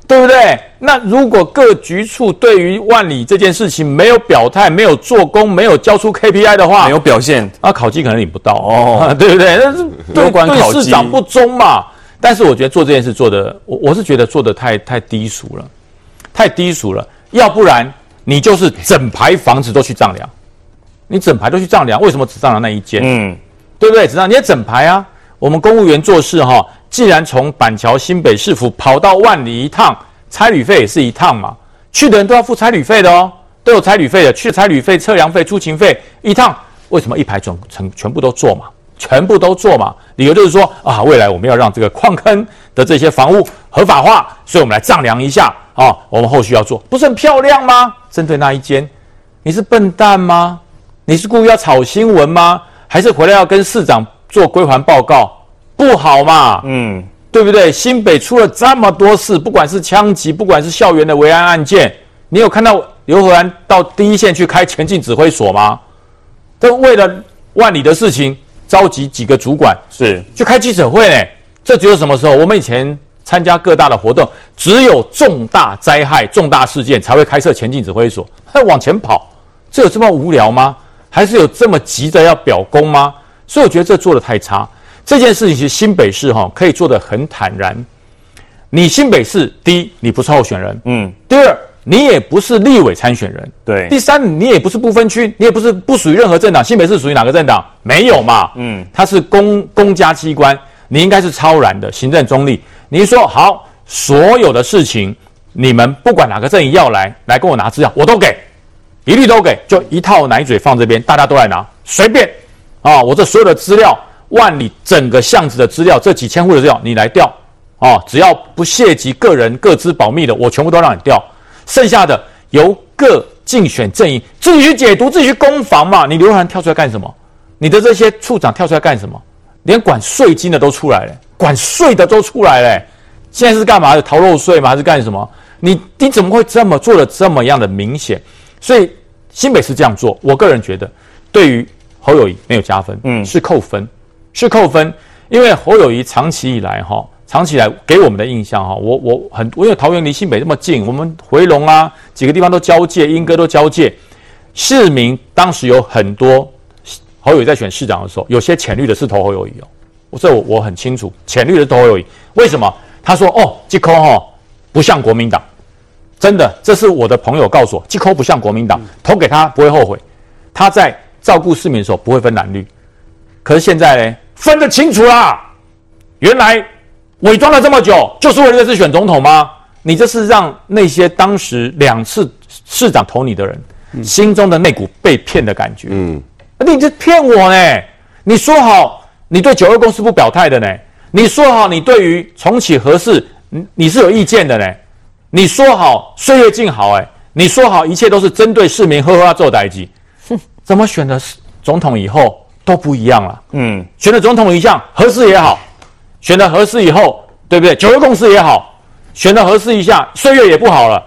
对不对？那如果各局处对于万里这件事情没有表态、没有做工、没有交出 KPI 的话，没有表现，那考绩可能领不到哦，对不对？那是对对市长不忠嘛。但是我觉得做这件事做的，我我是觉得做的太太低俗了，太低俗了。要不然你就是整排房子都去丈量，你整排都去丈量，为什么只丈量那一间？嗯，对不对？只丈量你也整排啊。我们公务员做事哈。既然从板桥新北市府跑到万里一趟，差旅费也是一趟嘛，去的人都要付差旅费的哦，都有差旅费的，去差旅费、测量费、出勤费，一趟为什么一排全全全部都做嘛？全部都做嘛。理由就是说啊，未来我们要让这个矿坑的这些房屋合法化，所以我们来丈量一下啊，我们后续要做，不是很漂亮吗？针对那一间，你是笨蛋吗？你是故意要炒新闻吗？还是回来要跟市长做归还报告？不好嘛，嗯，对不对？新北出了这么多事，不管是枪击，不管是校园的维安案件，你有看到刘和安到第一线去开前进指挥所吗？都为了万里的事情。召集几个主管是去开记者会呢？这只有什么时候？我们以前参加各大的活动，只有重大灾害、重大事件才会开设前进指挥所，还往前跑，这有这么无聊吗？还是有这么急着要表功吗？所以我觉得这做的太差。这件事情其实新北市哈可以做的很坦然。你新北市第一，你不是候选人，嗯，第二。你也不是立委参选人，对。第三，你也不是不分区，你也不是不属于任何政党。新北市属于哪个政党？没有嘛？嗯，它是公公家机关，你应该是超然的，行政中立。你一说好，所有的事情，你们不管哪个阵营要来来跟我拿资料，我都给，一律都给，就一套奶嘴放这边，大家都来拿，随便啊！我这所有的资料，万里整个巷子的资料，这几千户的资料，你来调啊！只要不涉及个人各资保密的，我全部都让你调。剩下的由各竞选阵营自己去解读，自己去攻防嘛。你刘和然跳出来干什么？你的这些处长跳出来干什么？连管税金的都出来了，管税的都出来了。现在是干嘛的？逃漏税吗？还是干什么？你你怎么会这么做的这么样的明显？所以新北市这样做，我个人觉得对于侯友谊没有加分，嗯，是扣分，是扣分，因为侯友谊长期以来哈。长期以来给我们的印象哈，我我很，因为桃园离新北这么近，我们回龙啊几个地方都交界，莺歌都交界，市民当时有很多侯友宜在选市长的时候，有些浅绿的是投侯友谊哦，我这我我很清楚，浅绿的是投侯友宜，为什么？他说哦，这扣哈不像国民党，真的，这是我的朋友告诉我，这扣不像国民党，投给他不会后悔，他在照顾市民的时候不会分蓝绿，可是现在呢，分得清楚啦，原来。伪装了这么久，就是为了这次选总统吗？你这是让那些当时两次市长投你的人，嗯、心中的那股被骗的感觉。嗯，你这骗我呢？你说好你对九二共识不表态的呢？你说好你对于重启核适，你你是有意见的呢？你说好岁月静好，哎，你说好一切都是针对市民，呵呵要做代志，怎么选的总统以后都不一样了？嗯，选了总统一样，合适也好。选了合适以后，对不对？九二共识也好，选了合适一下，岁月也不好了。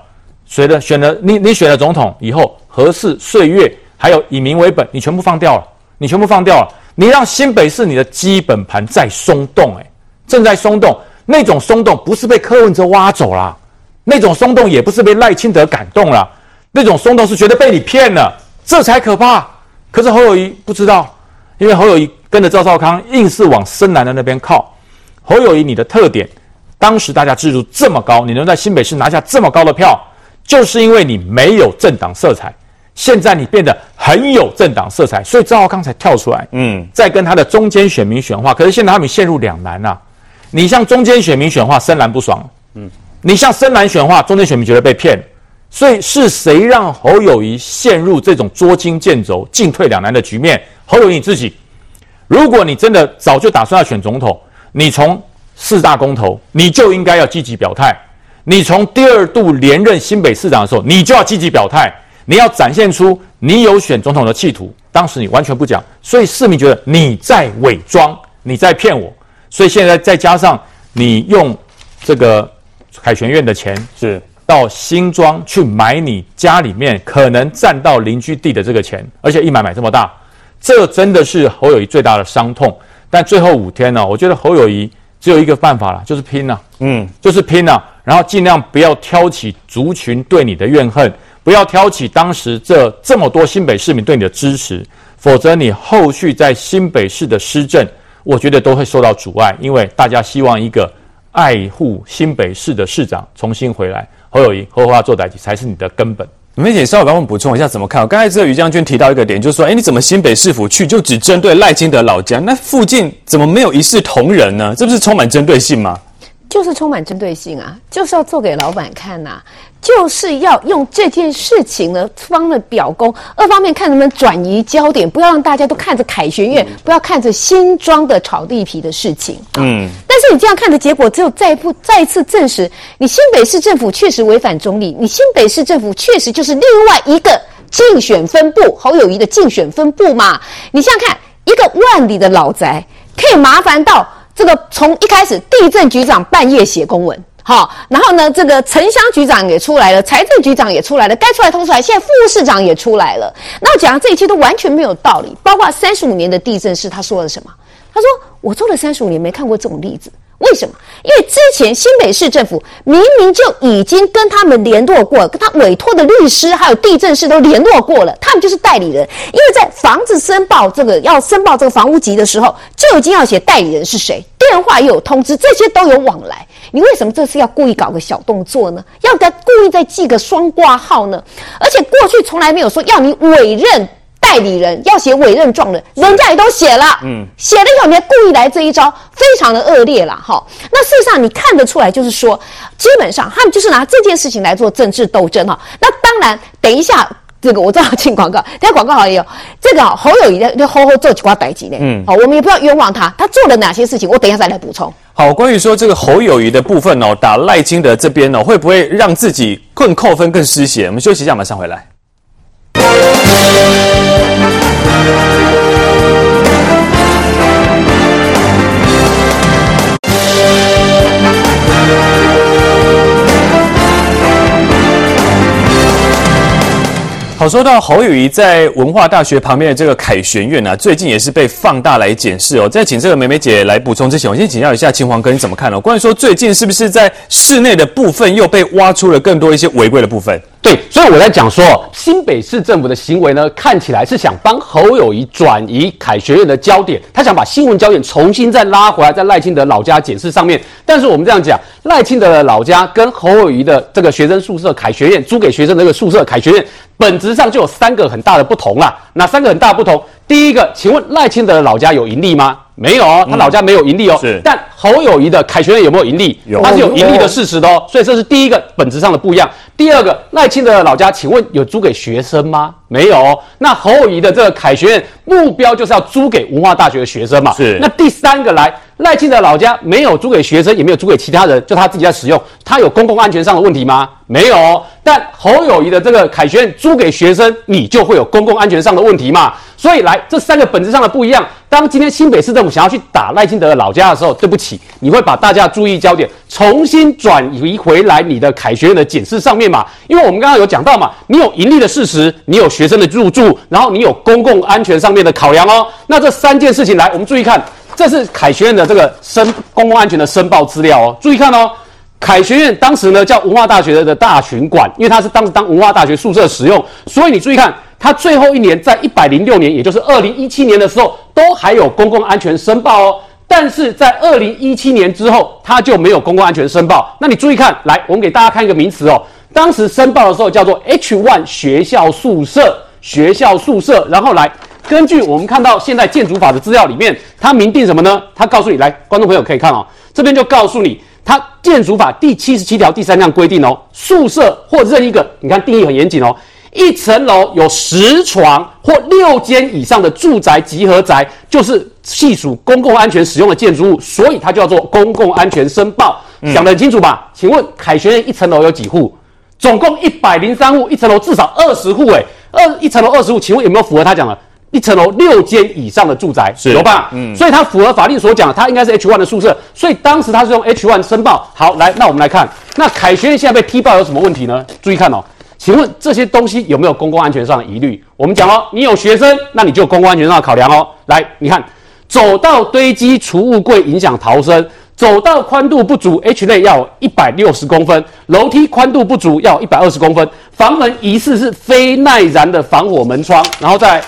随着选了你，你选了总统以后，合适、岁月还有以民为本，你全部放掉了，你全部放掉了。你让新北市你的基本盘在松动，诶，正在松动。那种松动不是被柯文哲挖走啦，那种松动也不是被赖清德感动啦，那种松动是觉得被你骗了，这才可怕。可是侯友谊不知道，因为侯友谊跟着赵少康硬是往深蓝的那边靠。侯友谊，你的特点，当时大家支持度这么高，你能在新北市拿下这么高的票，就是因为你没有政党色彩。现在你变得很有政党色彩，所以赵少康才跳出来，嗯，在跟他的中间选民选话。可是现在他们陷入两难呐，你向中间选民选话，深蓝不爽，嗯，你向深蓝选话，中间选民觉得被骗，所以是谁让侯友谊陷入这种捉襟见肘、进退两难的局面？侯友谊你自己，如果你真的早就打算要选总统。你从四大公投，你就应该要积极表态；你从第二度连任新北市长的时候，你就要积极表态。你要展现出你有选总统的企图。当时你完全不讲，所以市民觉得你在伪装，你在骗我。所以现在再加上你用这个凯旋院的钱是到新庄去买你家里面可能占到邻居地的这个钱，而且一买买这么大，这真的是侯友谊最大的伤痛。但最后五天呢，我觉得侯友谊只有一个办法了，就是拼了，嗯，就是拼了，然后尽量不要挑起族群对你的怨恨，不要挑起当时这这么多新北市民对你的支持，否则你后续在新北市的施政，我觉得都会受到阻碍，因为大家希望一个爱护新北市的市长重新回来，侯友宜好好做代志才是你的根本。梅姐稍微帮我们补充一下，怎么看？刚才这个于将军提到一个点，就是说，哎，你怎么新北市府去就只针对赖清德老家？那附近怎么没有一视同仁呢？这不是充满针对性吗？就是充满针对性啊！就是要做给老板看呐、啊。就是要用这件事情呢，方了表功，二方面看能不能转移焦点，不要让大家都看着凯旋苑，不要看着新庄的炒地皮的事情。嗯，但是你这样看的结果，只有再不再一次证实，你新北市政府确实违反中立，你新北市政府确实就是另外一个竞选分部侯友谊的竞选分部嘛。你想想看，一个万里的老宅，可以麻烦到这个从一开始地震局长半夜写公文。好，然后呢，这个城乡局长也出来了，财政局长也出来了，该出来通出来。现在副市长也出来了。那我讲这一切都完全没有道理。包括三十五年的地政士，他说了什么？他说：“我做了三十五年，没看过这种例子。为什么？因为之前新北市政府明明就已经跟他们联络过，跟他委托的律师还有地震师都联络过了，他们就是代理人。因为在房子申报这个要申报这个房屋籍的时候，就已经要写代理人是谁，电话也有通知，这些都有往来。”你为什么这次要故意搞个小动作呢？要再故意再记个双挂号呢？而且过去从来没有说要你委任代理人，要写委任状的，人家也都写了，嗯，写了以后你还故意来这一招，非常的恶劣了哈。那事实上你看得出来，就是说，基本上他们就是拿这件事情来做政治斗争哈。那当然，等一下。这个我知道进广告，等下广告好像也有这个侯友宜的就吼吼做几挂代志呢。嗯，好，我们也不要冤枉他，他做了哪些事情，我等一下再来补充。好，关于说这个侯友宜的部分哦，打赖清德这边哦，会不会让自己更扣分、更失血？我们休息一下，马上回来。好，说到侯友宜在文化大学旁边的这个凯旋苑啊，最近也是被放大来检视哦。在请这个梅梅姐来补充之前，我先请教一下秦皇哥，你怎么看呢？关于说最近是不是在室内的部分又被挖出了更多一些违规的部分？对，所以我在讲说，新北市政府的行为呢，看起来是想帮侯友谊转移凯旋苑的焦点，他想把新闻焦点重新再拉回来，在赖清德老家检视上面。但是我们这样讲，赖清德的老家跟侯友谊的这个学生宿舍凯旋苑租给学生的那个宿舍凯旋苑，本质上就有三个很大的不同啦。哪三个很大的不同？第一个，请问赖清德的老家有盈利吗？没有哦，他老家没有盈利哦。嗯、是，但侯友谊的凯旋苑有没有盈利？有，他是有盈利的事实的哦。所以这是第一个本质上的不一样。第二个，赖清德的老家，请问有租给学生吗？没有哦。那侯友谊的这个凯旋苑目标就是要租给文化大学的学生嘛？是。那第三个来，赖清德老家没有租给学生，也没有租给其他人，就他自己在使用，他有公共安全上的问题吗？没有。但侯友宜的这个凯旋苑租给学生，你就会有公共安全上的问题嘛？所以来，这三个本质上的不一样。当今天新北市政府想要去打赖清德的老家的时候，对不起，你会把大家注意焦点重新转移回来你的凯旋苑的检视上面嘛？因为我们刚刚有讲到嘛，你有盈利的事实，你有学生的入住，然后你有公共安全上面的考量哦。那这三件事情来，我们注意看，这是凯旋苑的这个申公共安全的申报资料哦。注意看哦，凯旋院当时呢叫文化大学的大群馆，因为它是当时当文化大学宿舍使用，所以你注意看。它最后一年在一百零六年，也就是二零一七年的时候，都还有公共安全申报哦。但是在二零一七年之后，它就没有公共安全申报。那你注意看，来，我们给大家看一个名词哦。当时申报的时候叫做 H1 学校宿舍，学校宿舍。然后来，根据我们看到现在建筑法的资料里面，它明定什么呢？它告诉你，来，观众朋友可以看哦，这边就告诉你，它建筑法第七十七条第三项规定哦，宿舍或任一个，你看定义很严谨哦。一层楼有十床或六间以上的住宅集合宅，就是系属公共安全使用的建筑物，所以它就叫做公共安全申报。嗯、讲得很清楚吧？请问凯旋苑一层楼有几户？总共一百零三户，一层楼至少二十户。诶，二一层楼二十五，请问有没有符合他讲的一层楼六间以上的住宅？是有吧？嗯，所以它符合法律所讲，它应该是 H one 的宿舍，所以当时它是用 H one 申报。好，来，那我们来看，那凯旋现在被踢爆有什么问题呢？注意看哦。请问这些东西有没有公共安全上的疑虑？我们讲哦，你有学生，那你就有公共安全上的考量哦。来，你看，走道堆积储物柜影响逃生，走道宽度不足，H 类要一百六十公分，楼梯宽度不足要一百二十公分，房门疑似是非耐燃的防火门窗，然后在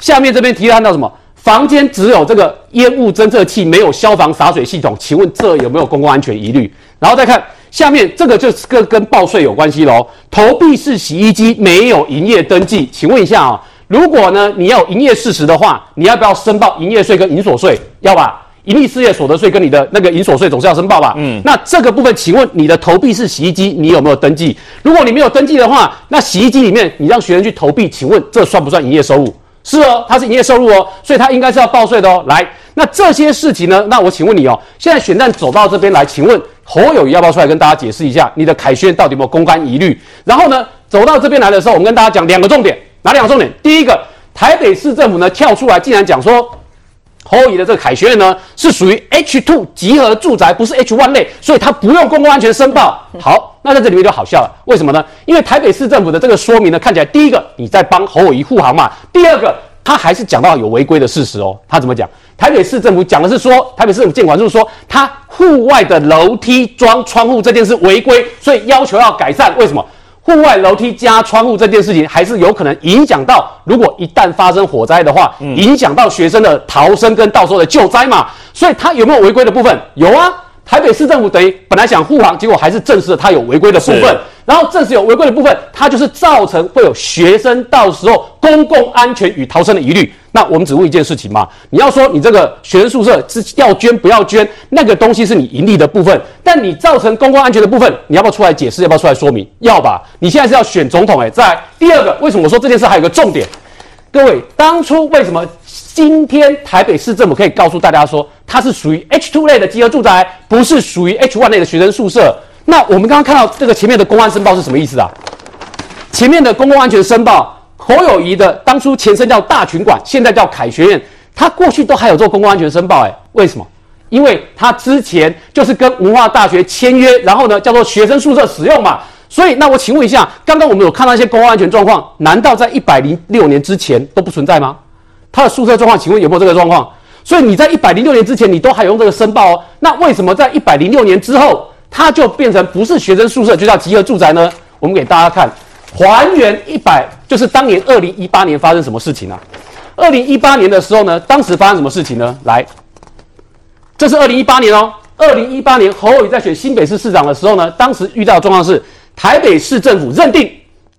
下面这边提到到什么？房间只有这个烟雾侦测器，没有消防洒水系统，请问这有没有公共安全疑虑？然后再看。下面这个就是跟跟报税有关系喽。投币式洗衣机没有营业登记，请问一下啊，如果呢你要营业事实的话，你要不要申报营业税跟营所税？要吧？营利事业所得税跟你的那个营所税总是要申报吧？嗯，那这个部分，请问你的投币式洗衣机你有没有登记？如果你没有登记的话，那洗衣机里面你让学生去投币，请问这算不算营业收入？是哦，它是营业收入哦，所以它应该是要报税的哦。来，那这些事情呢？那我请问你哦，现在选战走到这边来，请问侯友宜要不要出来跟大家解释一下，你的凯旋到底有没有公关疑虑？然后呢，走到这边来的时候，我们跟大家讲两个重点，哪两个重点？第一个，台北市政府呢跳出来，竟然讲说。侯乙的这个凯学院呢，是属于 H2 集合住宅，不是 H1 类，所以它不用公共安全申报。好，那在这里面就好笑了，为什么呢？因为台北市政府的这个说明呢，看起来第一个你在帮侯乙护航嘛，第二个他还是讲到有违规的事实哦。他怎么讲？台北市政府讲的是说，台北市政府建管就是说，他户外的楼梯装窗户这件事违规，所以要求要改善。为什么？户外楼梯加窗户这件事情，还是有可能影响到，如果一旦发生火灾的话，影响到学生的逃生跟到时候的救灾嘛。所以它有没有违规的部分？有啊。台北市政府等于本来想护航，结果还是证实了它有违规的部分。然后证实有违规的部分，它就是造成会有学生到时候公共安全与逃生的疑虑。那我们只问一件事情嘛，你要说你这个学生宿舍是要捐不要捐，那个东西是你盈利的部分，但你造成公共安全的部分，你要不要出来解释？要不要出来说明？要吧。你现在是要选总统诶，再第二个，为什么我说这件事还有个重点？各位，当初为什么？今天台北市政府可以告诉大家说，它是属于 H two 类的集合住宅，不是属于 H one 类的学生宿舍。那我们刚刚看到这个前面的公安申报是什么意思啊？前面的公共安全申报，侯友谊的当初前身叫大群馆，现在叫凯学院，他过去都还有做公共安全申报，哎，为什么？因为他之前就是跟文化大学签约，然后呢叫做学生宿舍使用嘛。所以，那我请问一下，刚刚我们有看到一些公共安全状况，难道在一百零六年之前都不存在吗？他的宿舍状况，请问有没有这个状况？所以你在一百零六年之前，你都还用这个申报哦。那为什么在一百零六年之后，它就变成不是学生宿舍，就叫集合住宅呢？我们给大家看，还原一百，就是当年二零一八年发生什么事情啊？二零一八年的时候呢，当时发生什么事情呢？来，这是二零一八年哦。二零一八年侯友谊在选新北市市长的时候呢，当时遇到的状况是，台北市政府认定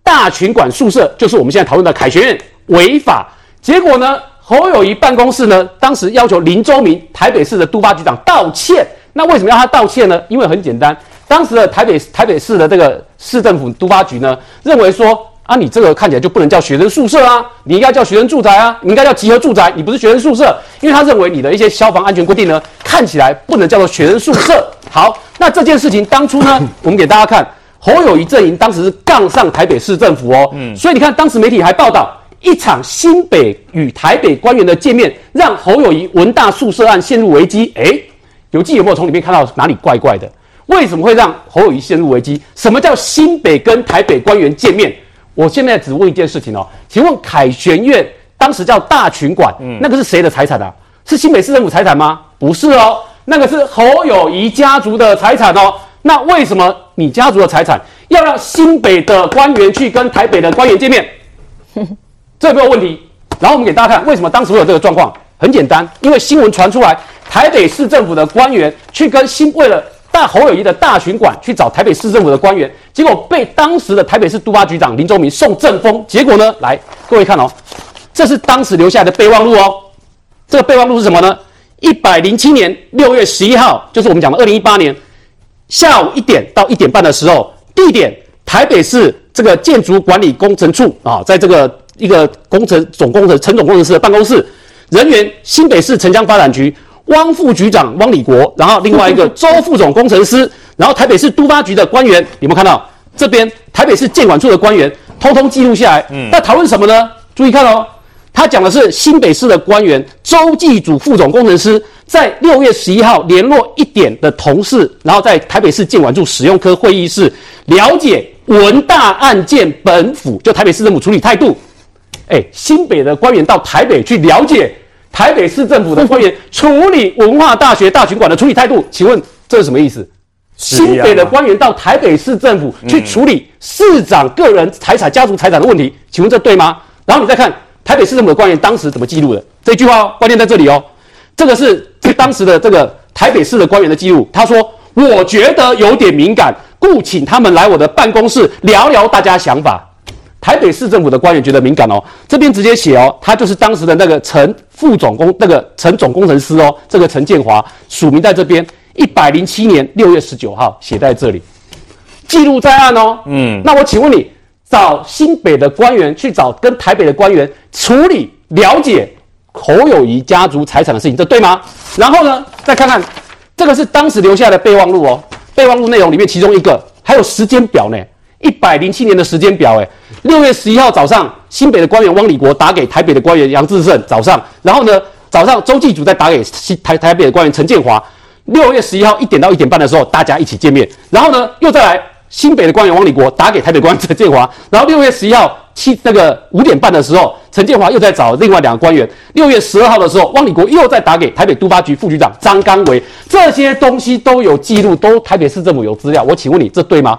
大群馆宿舍就是我们现在讨论的凯旋院违法。结果呢，侯友谊办公室呢，当时要求林周明台北市的督发局长道歉。那为什么要他道歉呢？因为很简单，当时的台北台北市的这个市政府都发局呢，认为说啊，你这个看起来就不能叫学生宿舍啊，你应该叫学生住宅啊，你应该叫集合住宅，你不是学生宿舍，因为他认为你的一些消防安全规定呢，看起来不能叫做学生宿舍。好，那这件事情当初呢，我们给大家看，侯友谊阵营当时是杠上台北市政府哦，嗯，所以你看当时媒体还报道。一场新北与台北官员的见面，让侯友谊文大宿舍案陷入危机。诶，有记有没有从里面看到哪里怪怪的？为什么会让侯友谊陷入危机？什么叫新北跟台北官员见面？我现在只问一件事情哦，请问凯旋院当时叫大群馆，嗯，那个是谁的财产啊？是新北市政府财产吗？不是哦，那个是侯友谊家族的财产哦。那为什么你家族的财产要让新北的官员去跟台北的官员见面？这没有问题，然后我们给大家看为什么当时会有这个状况。很简单，因为新闻传出来，台北市政府的官员去跟新为了大侯友宜的大巡馆去找台北市政府的官员，结果被当时的台北市都发局长林周明送政风。结果呢，来各位看哦，这是当时留下来的备忘录哦。这个备忘录是什么呢？一百零七年六月十一号，就是我们讲的二零一八年下午一点到一点半的时候，地点台北市这个建筑管理工程处啊，在这个。一个工程总工程陈总工程师的办公室人员，新北市城乡发展局汪副局长汪礼国，然后另外一个周副总工程师，然后台北市都发局的官员，有没有看到这边台北市建管处的官员，通通记录下来。嗯，那讨论什么呢？注意看哦，他讲的是新北市的官员周继祖副总工程师在六月十一号联络一点的同事，然后在台北市建管处使用科会议室了解文大案件本府就台北市政府处理态度。哎，新北的官员到台北去了解台北市政府的官员 处理文化大学大群馆的处理态度，请问这是什么意思？新北的官员到台北市政府去处理市长个人财产、家族财产的问题，请问这对吗？然后你再看台北市政府的官员当时怎么记录的？这句话哦，关键在这里哦。这个是 当时的这个台北市的官员的记录，他说：“我觉得有点敏感，故请他们来我的办公室聊聊大家想法。”台北市政府的官员觉得敏感哦，这边直接写哦，他就是当时的那个陈副总工那个陈总工程师哦，这个陈建华署名在这边，一百零七年六月十九号写在这里，记录在案哦。嗯，那我请问你，找新北的官员去找跟台北的官员处理了解侯友谊家族财产的事情，这对吗？然后呢，再看看这个是当时留下的备忘录哦，备忘录内容里面其中一个还有时间表呢。一百零七年的时间表，诶，六月十一号早上，新北的官员汪礼国打给台北的官员杨志胜，早上，然后呢，早上周继祖再打给西台台北的官员陈建华，六月十一号一点到一点半的时候，大家一起见面，然后呢，又再来新北的官员汪礼国打给台北官员陈建华，然后六月十一号七那个五点半的时候，陈建华又在找另外两个官员，六月十二号的时候，汪礼国又在打给台北都发局副局长张刚维，这些东西都有记录，都台北市政府有资料，我请问你，这对吗？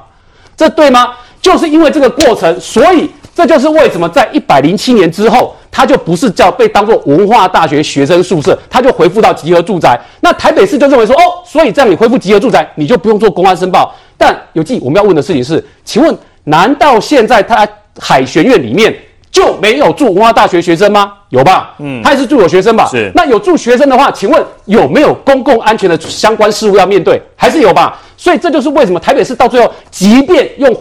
这对吗？就是因为这个过程，所以这就是为什么在一百零七年之后，它就不是叫被当做文化大学学生宿舍，它就恢复到集合住宅。那台北市就认为说，哦，所以这样你恢复集合住宅，你就不用做公安申报。但有记，我们要问的事情是，请问，难道现在他海旋院里面就没有住文化大学学生吗？有吧？嗯，他也是住有学生吧？是。那有住学生的话，请问有没有公共安全的相关事务要面对？还是有吧？所以这就是为什么台北市到最后，即便用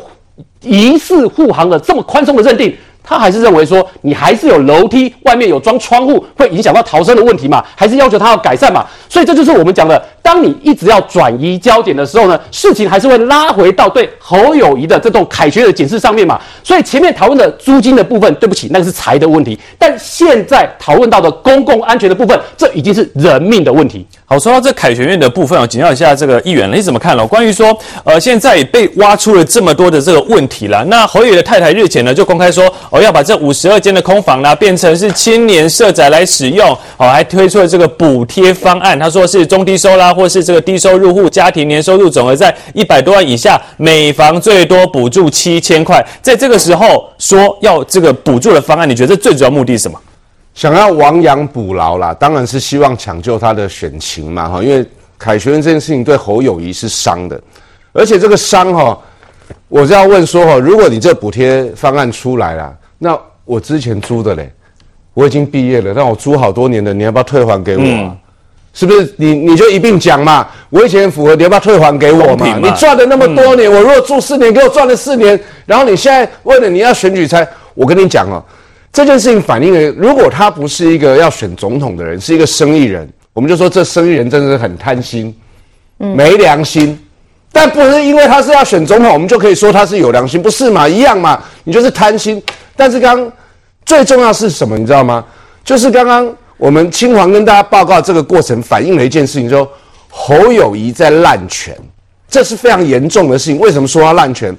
疑似护航的这么宽松的认定。他还是认为说，你还是有楼梯，外面有装窗户，会影响到逃生的问题嘛？还是要求他要改善嘛？所以这就是我们讲的，当你一直要转移焦点的时候呢，事情还是会拉回到对侯友谊的这栋凯旋的检视上面嘛。所以前面讨论的租金的部分，对不起，那个是财的问题。但现在讨论到的公共安全的部分，这已经是人命的问题。好，说到这凯旋院的部分我，请教一下这个议员，你怎么看了？关于说，呃，现在被挖出了这么多的这个问题了，那侯友的太太日前呢就公开说。我要把这五十二间的空房呢，变成是青年社宅来使用，哦，还推出了这个补贴方案。他说是中低收啦，或是这个低收入户家庭年收入总额在一百多万以下，每房最多补助七千块。在这个时候说要这个补助的方案，你觉得这最主要目的是什么？想要亡羊补牢啦，当然是希望抢救他的选情嘛，哈，因为凯旋这件事情对侯友谊是伤的，而且这个伤哈，我是要问说哈，如果你这补贴方案出来了。那我之前租的嘞，我已经毕业了，但我租好多年的，你要不要退还给我啊？嗯、是不是？你你就一并讲嘛。我以前符合，你要不要退还给我嘛？嘛你赚了那么多年，嗯、我如果住四年，给我赚了四年，然后你现在为了你要选举才，我跟你讲哦，这件事情反映了，如果他不是一个要选总统的人，是一个生意人，我们就说这生意人真的是很贪心，没良心。但不是因为他是要选总统，我们就可以说他是有良心，不是嘛？一样嘛，你就是贪心。但是刚最重要是什么？你知道吗？就是刚刚我们嶔煌跟大家报告这个过程，反映了一件事情，说侯友谊在滥权，这是非常严重的事情。为什么说他滥权？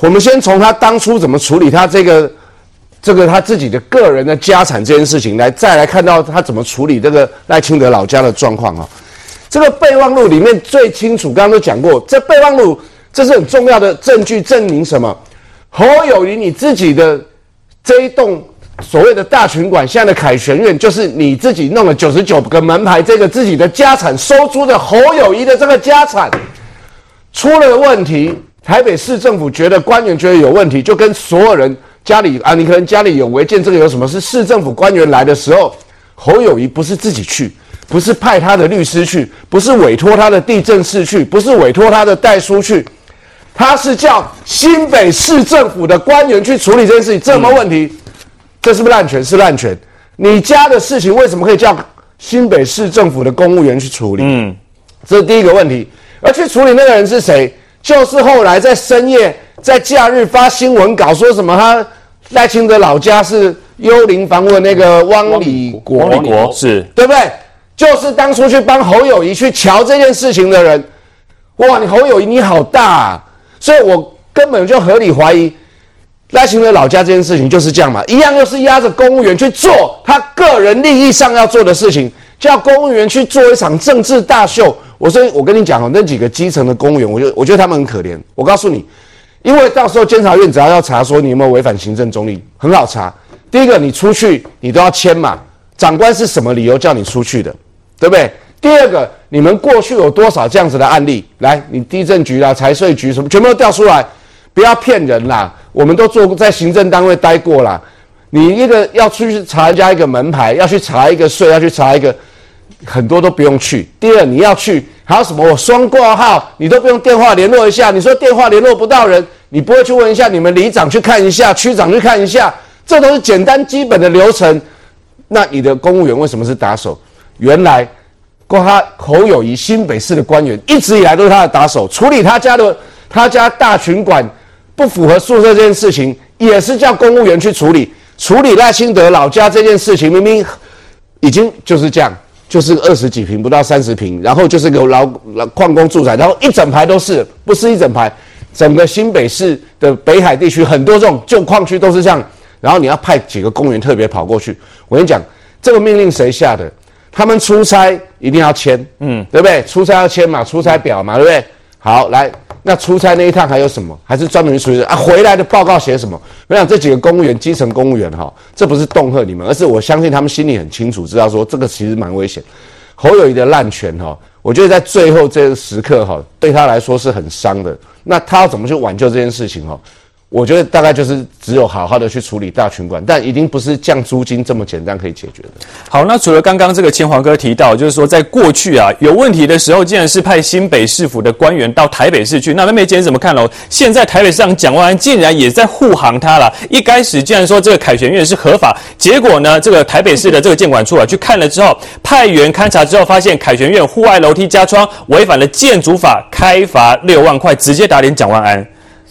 我们先从他当初怎么处理他这个这个他自己的个人的家产这件事情来，再来看到他怎么处理这个赖清德老家的状况啊。这个备忘录里面最清楚，刚刚都讲过，这备忘录这是很重要的证据，证明什么？侯友谊你自己的。这一栋所谓的大群馆，现在的凯旋苑，就是你自己弄了九十九个门牌，这个自己的家产收租的侯友谊的这个家产出了问题，台北市政府觉得官员觉得有问题，就跟所有人家里啊，你可能家里有违建，这个有什么？是市政府官员来的时候，侯友谊不是自己去，不是派他的律师去，不是委托他的地政士去，不是委托他的代书去。他是叫新北市政府的官员去处理这件事情，这什么问题？这是不是滥权？是滥权。你家的事情为什么可以叫新北市政府的公务员去处理？嗯，这是第一个问题。而去处理那个人是谁？就是后来在深夜、在假日发新闻稿说什么他赖清德老家是幽灵房屋的那个汪礼国，汪礼国是对不对？就是当初去帮侯友谊去瞧这件事情的人。哇，你侯友谊你好大啊！所以我根本就合理怀疑赖清德老家这件事情就是这样嘛，一样又是压着公务员去做他个人利益上要做的事情，叫公务员去做一场政治大秀。我说我跟你讲哦，那几个基层的公务员，我就我觉得他们很可怜。我告诉你，因为到时候监察院只要要查说你有没有违反行政中立，很好查。第一个，你出去你都要签嘛，长官是什么理由叫你出去的，对不对？第二个，你们过去有多少这样子的案例？来，你地震局啦、财税局什么，全部都调出来，不要骗人啦！我们都做过在行政单位待过了。你一个要出去查人家一个门牌，要去查一个税，要去查一个，很多都不用去。第二，你要去还有什么？我双挂号，你都不用电话联络一下。你说电话联络不到人，你不会去问一下你们里长去看一下，区长去看一下，这都是简单基本的流程。那你的公务员为什么是打手？原来，他侯友谊新北市的官员一直以来都是他的打手，处理他家的他家大群馆不符合宿舍这件事情，也是叫公务员去处理。处理赖清德老家这件事情，明明已经就是这样，就是二十几坪不到三十坪，然后就是个老老矿工住宅，然后一整排都是，不是一整排，整个新北市的北海地区很多这种旧矿区都是这样，然后你要派几个公务员特别跑过去，我跟你讲，这个命令谁下的？他们出差一定要签，嗯，对不对？出差要签嘛，出差表嘛，对不对？好，来。那出差那一趟还有什么？还是专门处理的啊？回来的报告写什么？我想这几个公务员，基层公务员哈，这不是恫吓你们，而是我相信他们心里很清楚，知道说这个其实蛮危险。侯友谊的滥权哈，我觉得在最后这个时刻哈，对他来说是很伤的。那他要怎么去挽救这件事情哈？我觉得大概就是只有好好的去处理大群管，但一定不是降租金这么简单可以解决的。好，那除了刚刚这个千黄哥提到，就是说在过去啊有问题的时候，竟然是派新北市府的官员到台北市去。那妹妹姐你怎么看喽？现在台北市长蒋万安竟然也在护航他了。一开始竟然说这个凯旋苑是合法，结果呢，这个台北市的这个建管处啊去看了之后，派员勘查之后发现凯旋苑户外楼梯加窗违反了建筑法，开罚六万块，直接打脸蒋万安。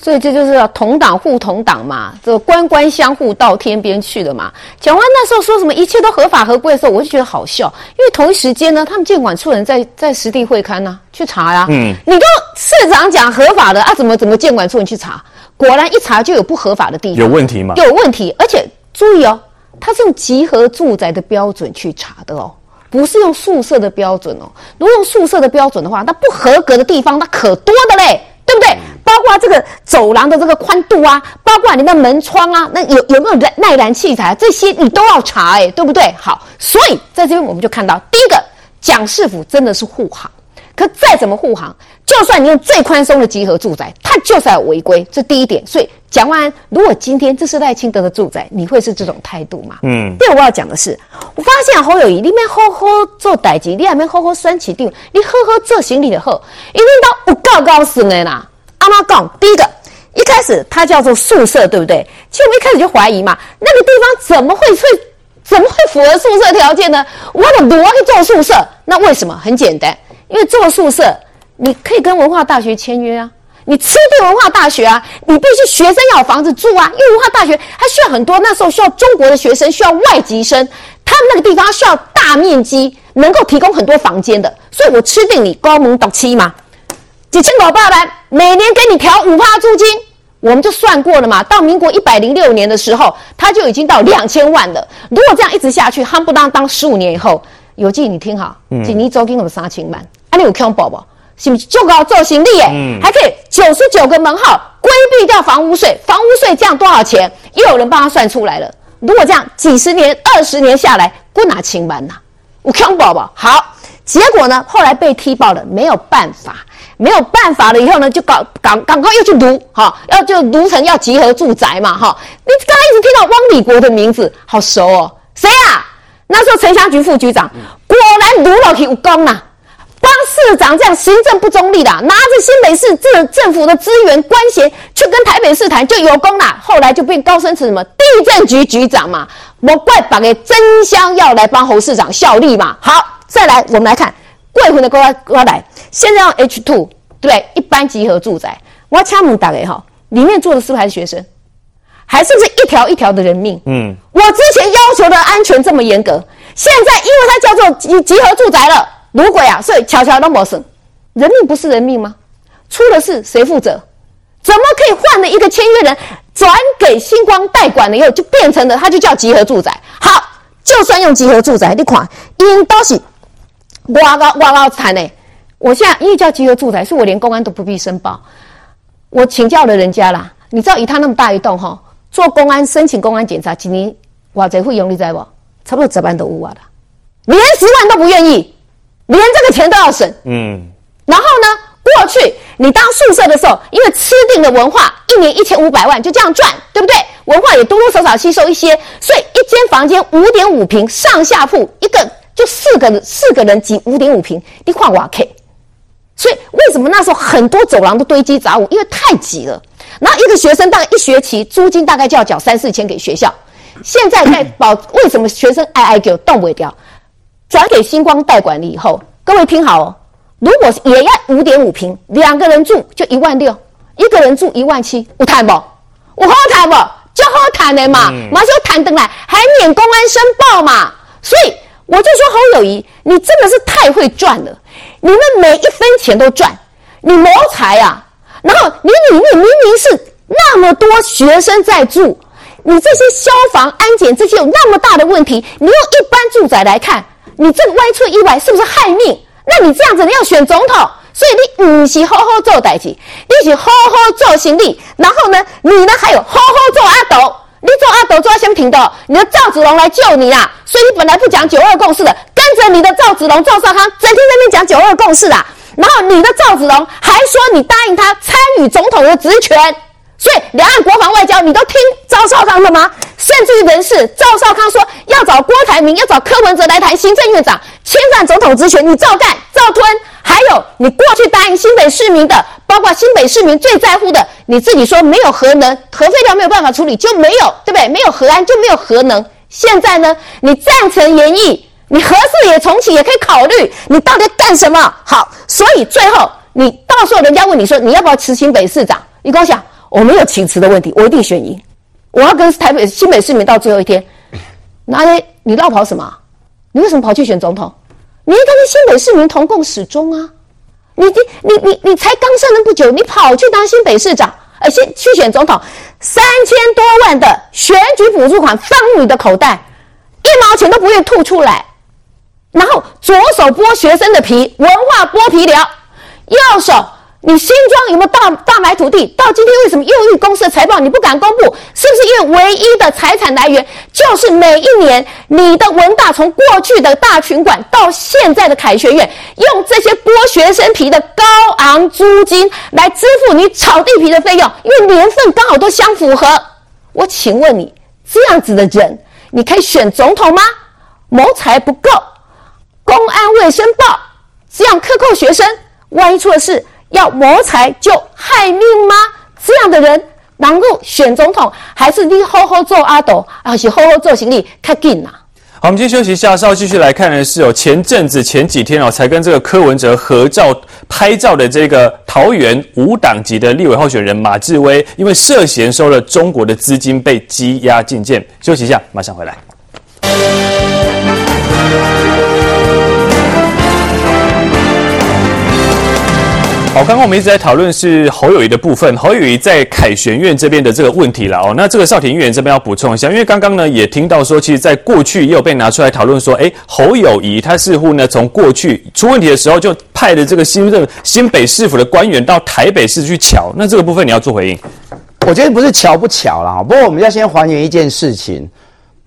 所以这就是要同党护同党嘛，这个官官相护到天边去的嘛。讲完那时候说什么一切都合法合规的时候，我就觉得好笑，因为同一时间呢，他们建管处人在在实地会勘呢，去查呀。嗯，你都市长讲合法的啊，怎么怎么建管处人去查？果然一查就有不合法的地方，有问题吗？有问题，而且注意哦，他是用集合住宅的标准去查的哦，不是用宿舍的标准哦。如果用宿舍的标准的话，那不合格的地方那可多的嘞。对不对？包括这个走廊的这个宽度啊，包括你的门窗啊，那有有没有耐燃器材，这些你都要查，哎，对不对？好，所以在这边我们就看到，第一个，蒋市府真的是护航。可再怎么护航，就算你用最宽松的集合住宅，它就是要违规，这第一点。所以讲完，如果今天这是赖清德的住宅，你会是这种态度吗？嗯。第二我要讲的是，我发现侯友宜里面好好做代志，你还没好好选起定，你好好做行李的好，一定都有够高深的啦。阿妈讲，第一个，一开始它叫做宿舍，对不对？其实我一开始就怀疑嘛，那个地方怎么会会怎么会符合宿舍条件呢？我怎么会做宿舍？那为什么？很简单。因为做宿舍，你可以跟文化大学签约啊，你吃定文化大学啊，你必须学生要有房子住啊，因为文化大学它需要很多，那时候需要中国的学生，需要外籍生，他们那个地方需要大面积，能够提供很多房间的，所以我吃定你高门独期嘛，几千块八百，每年给你调五趴租金，我们就算过了嘛，到民国一百零六年的时候，他就已经到两千万了，如果这样一直下去，夯不当当十五年以后。有记你听好，一年租金有三千万，啊，你有看宝宝是不是就搞做行李耶？嗯、还可以九十九个门号，规避掉房屋税，房屋税这样多少钱？又有人帮他算出来了。如果这样几十年、二十年下来，不拿清完呐？我看宝宝好，结果呢，后来被踢爆了，没有办法，没有办法了以后呢，就搞赶赶快又去读，哈，要就读成要集合住宅嘛，哈。你刚才一直听到汪礼国的名字，好熟哦，谁啊？那时候城乡局副局长果然卢老去有功呐，帮市长这样行政不中立的，拿着新北市政政府的资源关系去跟台北市谈就有功啦。后来就变高升成什么地震局局长嘛，莫怪把个真香要来帮侯市长效力嘛。好，再来我们来看贵婚的瓜瓜来，现在用 H two 对一般集合住宅，我敲门打给哈，里面住的是不是还是学生？还是不是一条一条的人命？嗯，我之前要求的安全这么严格，现在因为它叫做集集合住宅了，如果呀，所以悄悄都没省，人命不是人命吗？出了事谁负责？怎么可以换了一个签约人转给星光代管了以后就变成了它就叫集合住宅？好，就算用集合住宅，你看，因都是哇高哇高惨呢。我现在因为叫集合住宅，所以我连公安都不必申报，我请教了人家啦，你知道以他那么大一栋哈？做公安申请公安检查，几年哇这会用力在不？差不多十万都五万了，连十万都不愿意，连这个钱都要省。嗯，然后呢，过过去你当宿舍的时候，因为吃定了文化，一年一千五百万就这样赚，对不对？文化也多多少少吸收一些，所以一间房间五点五平上下铺，一个就四个四个人挤五点五平，你换瓦 K。所以为什么那时候很多走廊都堆积杂物？因为太挤了。然后一个学生大概一学期租金大概就要缴三四千给学校。现在在保，为什么学生挨挨给动不掉？转给星光代管理以后，各位听好哦。如果也要五点五平，两个人住就一万六，一个人住一万七，有谈不？我好谈不？就好谈的嘛，马上谈登来，还免公安申报嘛。所以我就说侯友谊，你真的是太会赚了，你们每一分钱都赚，你谋财啊！然后你里面明明是那么多学生在住，你这些消防安检这些有那么大的问题，你用一般住宅来看，你这个歪出意外是不是害命？那你这样子，你要选总统，所以你不是好好做代志，你是好好做行李。然后呢，你呢还有好好做阿斗，你做阿斗做到什么程度？你的赵子龙来救你啦，所以你本来不讲九二共识的，跟着你的赵子龙、赵少康，整天在那边讲九二共识啦。然后你的赵子龙还说你答应他参与总统的职权。所以，两岸国防外交，你都听赵少康的吗？甚至于人事，赵少康说要找郭台铭，要找柯文哲来谈行政院长，侵犯总统职权，你照干照吞。还有，你过去答应新北市民的，包括新北市民最在乎的，你自己说没有核能，核废料没有办法处理，就没有，对不对？没有核安就没有核能。现在呢，你赞成研议，你核四也重启也可以考虑，你到底干什么？好，所以最后你到时候人家问你说你要不要辞新北市长，你跟我讲。我没有请辞的问题，我一定选赢。我要跟台北新北市民到最后一天。哪里？你落跑什么？你为什么跑去选总统？你应该跟新北市民同共始终啊！你你你你你才刚上任不久，你跑去当新北市长，呃，先去选总统，三千多万的选举补助款放入你的口袋，一毛钱都不愿吐出来，然后左手剥学生的皮，文化剥皮寮，右手。你新庄有没有大大买土地？到今天为什么又一公司的财报你不敢公布？是不是因为唯一的财产来源就是每一年你的文大从过去的大群馆到现在的凯旋院，用这些剥学生皮的高昂租金来支付你炒地皮的费用？因为年份刚好都相符合。我请问你，这样子的人，你可以选总统吗？谋财不够，公安未申报，这样克扣学生，万一出了事？要谋财就害命吗？这样的人能够选总统，还是你好好做阿斗，而且好好做行李，看紧呐？好，我们先休息一下，稍后继续来看的是哦，前阵子前几天哦，才跟这个柯文哲合照拍照的这个桃园无党籍的立委候选人马志威，因为涉嫌收了中国的资金被羁押禁见。休息一下，马上回来。好，刚刚我们一直在讨论是侯友宜的部分，侯友宜在凯旋苑这边的这个问题了哦。那这个少廷议员这边要补充一下，因为刚刚呢也听到说，其实在过去也有被拿出来讨论说，哎，侯友宜他似乎呢从过去出问题的时候就派的这个新任新北市府的官员到台北市去瞧，那这个部分你要做回应？我觉得不是乔不乔了哈，不过我们要先还原一件事情，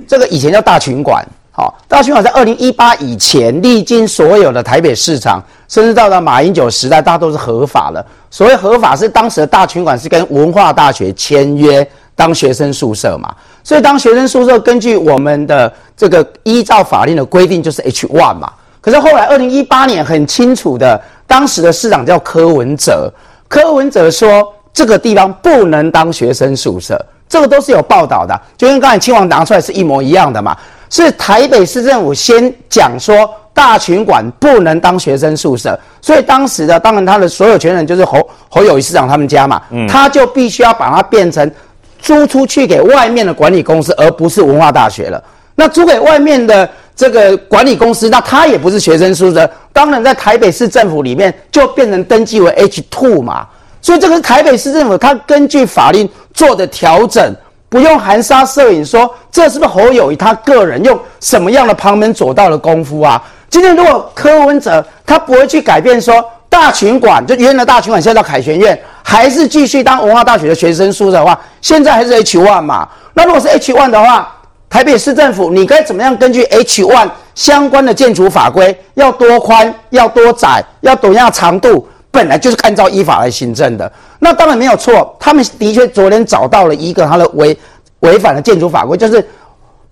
这个以前叫大群馆。好，大群馆在二零一八以前，历经所有的台北市场，甚至到了马英九时代，大家都是合法的。所谓合法，是当时的大群馆是跟文化大学签约当学生宿舍嘛。所以当学生宿舍，根据我们的这个依照法令的规定，就是 H one 嘛。可是后来二零一八年很清楚的，当时的市长叫柯文哲，柯文哲说这个地方不能当学生宿舍，这个都是有报道的，就跟刚才亲王拿出来是一模一样的嘛。是台北市政府先讲说大群馆不能当学生宿舍，所以当时的当然他的所有权人就是侯侯友宜市长他们家嘛，嗯，他就必须要把它变成租出去给外面的管理公司，而不是文化大学了。那租给外面的这个管理公司，那他也不是学生宿舍，当然在台北市政府里面就变成登记为 H two 嘛。所以这个台北市政府他根据法令做的调整。不用含沙射影说，这是不是侯友宜他个人用什么样的旁门左道的功夫啊？今天如果柯文哲他不会去改变说大群馆就原来大群馆现在到凯旋苑，还是继续当文化大学的学生宿舍的话，现在还是 H one 嘛？那如果是 H one 的话，台北市政府你该怎么样根据 H one 相关的建筑法规，要多宽，要多窄，要多样长度？本来就是按照依法来行政的。那当然没有错，他们的确昨天找到了一个他的违违反了建筑法规，就是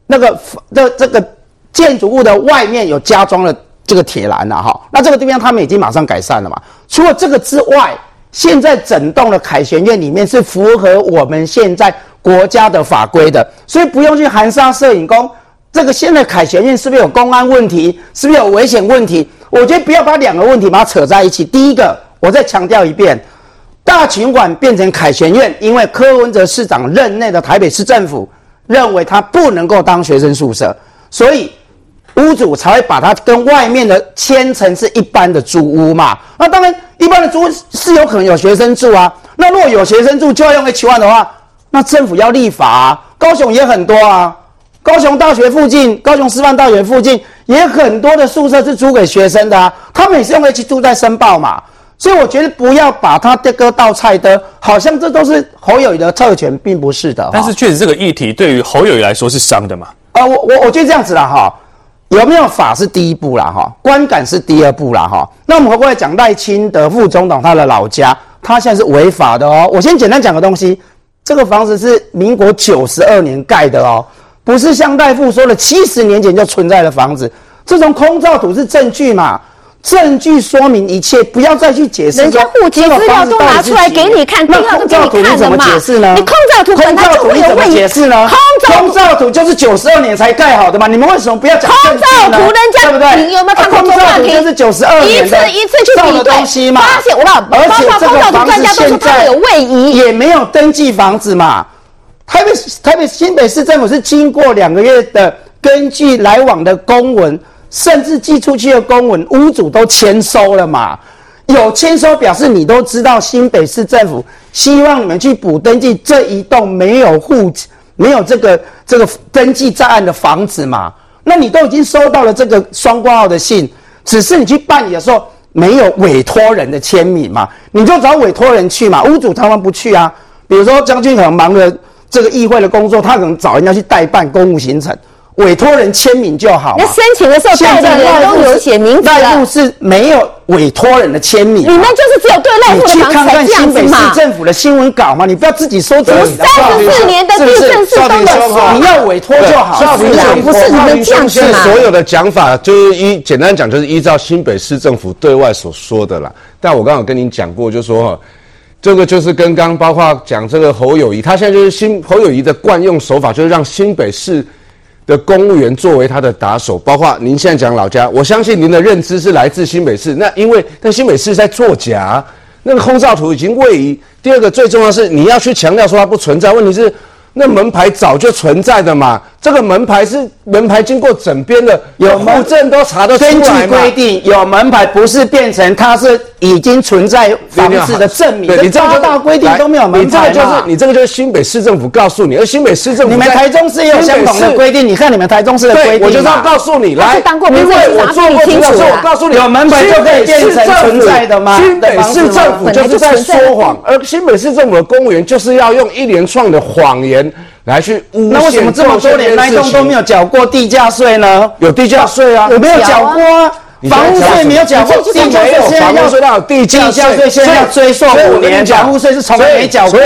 那个这这个建筑物的外面有加装了这个铁栏了哈。那这个地方他们已经马上改善了嘛。除了这个之外，现在整栋的凯旋苑里面是符合我们现在国家的法规的，所以不用去含沙射影宫。这个现在凯旋苑是不是有公安问题？是不是有危险问题？我觉得不要把两个问题把它扯在一起。第一个，我再强调一遍，大群馆变成凯旋苑，因为柯文哲市长任内的台北市政府认为它不能够当学生宿舍，所以屋主才会把它跟外面的签成是一般的租屋嘛。那当然，一般的租屋是有可能有学生住啊。那如果有学生住就要用 H one 的话，那政府要立法啊。高雄也很多啊，高雄大学附近、高雄师范大学附近。也很多的宿舍是租给学生的啊，他们也是用 H2 在申报嘛，所以我觉得不要把它这个倒菜的，好像这都是侯友宜的特权，并不是的。但是确实这个议题对于侯友宜来说是伤的嘛？啊、呃，我我我觉得这样子啦哈，有没有法是第一步啦哈，观感是第二步啦哈。那我们回过来讲赖清德副总统他的老家，他现在是违法的哦。我先简单讲个东西，这个房子是民国九十二年盖的哦。不是像赖副说的，七十年前就存在的房子，这种空照图是证据嘛？证据说明一切，不要再去解释。人家户籍资料都拿出来给你看，那空照图你怎么解释呢？你空照图本来就会有问题。空照？空照图就是九十二年才盖好的嘛？你们为什么不要讲空照图？人家对不对？你有没有看？空照图就是九十二年的一次一次去比对东西嘛？发现我老而且这个房子现在有位移，也没有登记房子嘛？台北台北新北市政府是经过两个月的根据来往的公文，甚至寄出去的公文，屋主都签收了嘛？有签收表示你都知道，新北市政府希望你们去补登记这一栋没有户没有这个这个登记在案的房子嘛？那你都已经收到了这个双挂号的信，只是你去办理的时候没有委托人的签名嘛？你就找委托人去嘛？屋主他们不去啊？比如说将军可能忙着。这个议会的工作，他可能找人家去代办公务行程，委托人签名就好。那申请的时候，代理人都有写名字。赖副是没有委托人的签名。你们就是只有对赖副的房子才这样子嘛？你去看看新北市政府的新闻稿嘛，你不要自己说自己的。三十四年的地震是都的，你要委托就好。不是不是你们这样子嘛？所有的讲法就是依简单讲，就是依照新北市政府对外所说的啦。但我刚刚有跟您讲过，就说。这个就是跟刚包括讲这个侯友谊，他现在就是新侯友谊的惯用手法，就是让新北市的公务员作为他的打手。包括您现在讲老家，我相信您的认知是来自新北市。那因为在新北市在作假，那个空照图已经位移。第二个最重要是你要去强调说它不存在，问题是。那门牌早就存在的嘛，这个门牌是门牌经过整编的，有户证都查得出来嘛。根据规定，有门牌不是变成它是已经存在房子的证明。你这个大规定都没有门牌，你这个就是你这个就是新北市政府告诉你，而新北市政府你们台中市也有相同的规定，你看你们台中市的规定，我就是要告诉你，来，因为我做过清楚，我告诉你，有门牌就可以变成存在的吗？新北市政府就是在说谎，而新北市政府的公务员就是要用一连串的谎言。来去诬陷，那为什么这么多年那栋都没有缴过地价税呢？有地价税啊，有没有缴过啊？房屋税没有缴过，地价税现在要地价税，现在要追溯五年，房屋税是从来没缴过。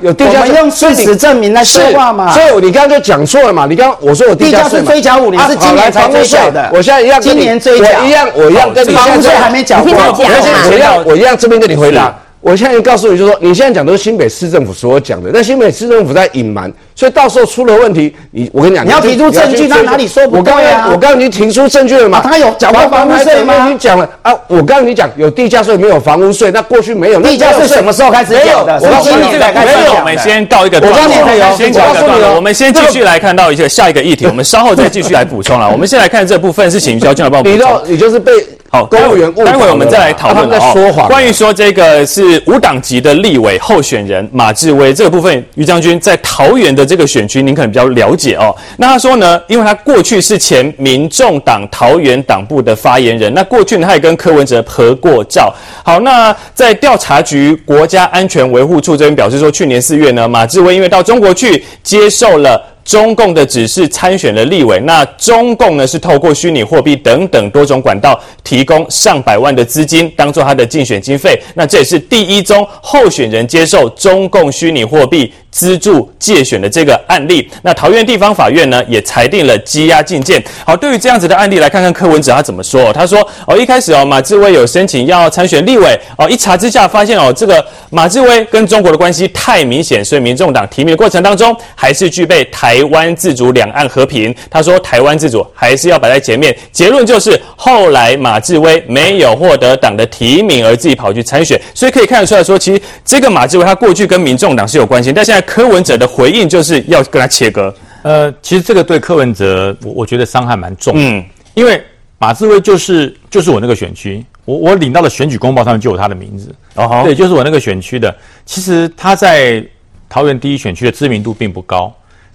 有地价税，我们用事实证明来说话嘛。所以你刚刚就讲错了嘛？你刚刚我说有地价税追缴五年是今年才追缴的，我现在一样，今年追缴，我一样，我一样跟你房屋税还没缴过，我一样，我一样这边跟你回答。我现在告诉你，就是说你现在讲都是新北市政府所讲的，但新北市政府在隐瞒，所以到时候出了问题，你我跟你讲，你要提出证据，他哪里说不对啊？我刚刚已经提出证据了嘛？他有缴过房屋税吗？你讲了啊？我刚刚你讲有地价税，没有房屋税，那过去没有地价税，什么时候开始有的？我告诉你，没有。我们先告一个段落，先告一个段落。我们先继续来看到一个下一个议题，我们稍后再继续来补充了。我们先来看这部分是请萧俊来帮我补充。你到你就是被。好，公务员待会我们再来讨论哦。关于说这个是无党籍的立委候选人马志威这个部分，于将军在桃园的这个选区，您可能比较了解哦。那他说呢，因为他过去是前民众党桃园党部的发言人，那过去呢他也跟柯文哲合过照。好，那在调查局国家安全维护处这边表示说，去年四月呢，马志威因为到中国去接受了。中共的指示参选了立委，那中共呢是透过虚拟货币等等多种管道提供上百万的资金，当做他的竞选经费。那这也是第一宗候选人接受中共虚拟货币资助借选的这个案例。那桃园地方法院呢也裁定了羁押禁见。好，对于这样子的案例，来看看柯文哲他怎么说。他说：哦，一开始哦，马志威有申请要参选立委哦，一查之下发现哦，这个马志威跟中国的关系太明显，所以民众党提名的过程当中还是具备台湾自主、两岸和平。他说台湾自主还是要摆在前面。结论就是后来马志威没有获得党的提名而自己跑去参选，所以可以看得出来说，其实这个马志威他过去跟民众党是有关系，但现在柯文哲的回应就是要跟他切割。呃，其实这个对柯文哲，我我觉得伤害蛮重。嗯，因为马志威就是就是我那个选区，我我领到的选举公报上面就有他的名字。哦，对，就是我那个选区的。其实他在桃园第一选区的知名度并不高，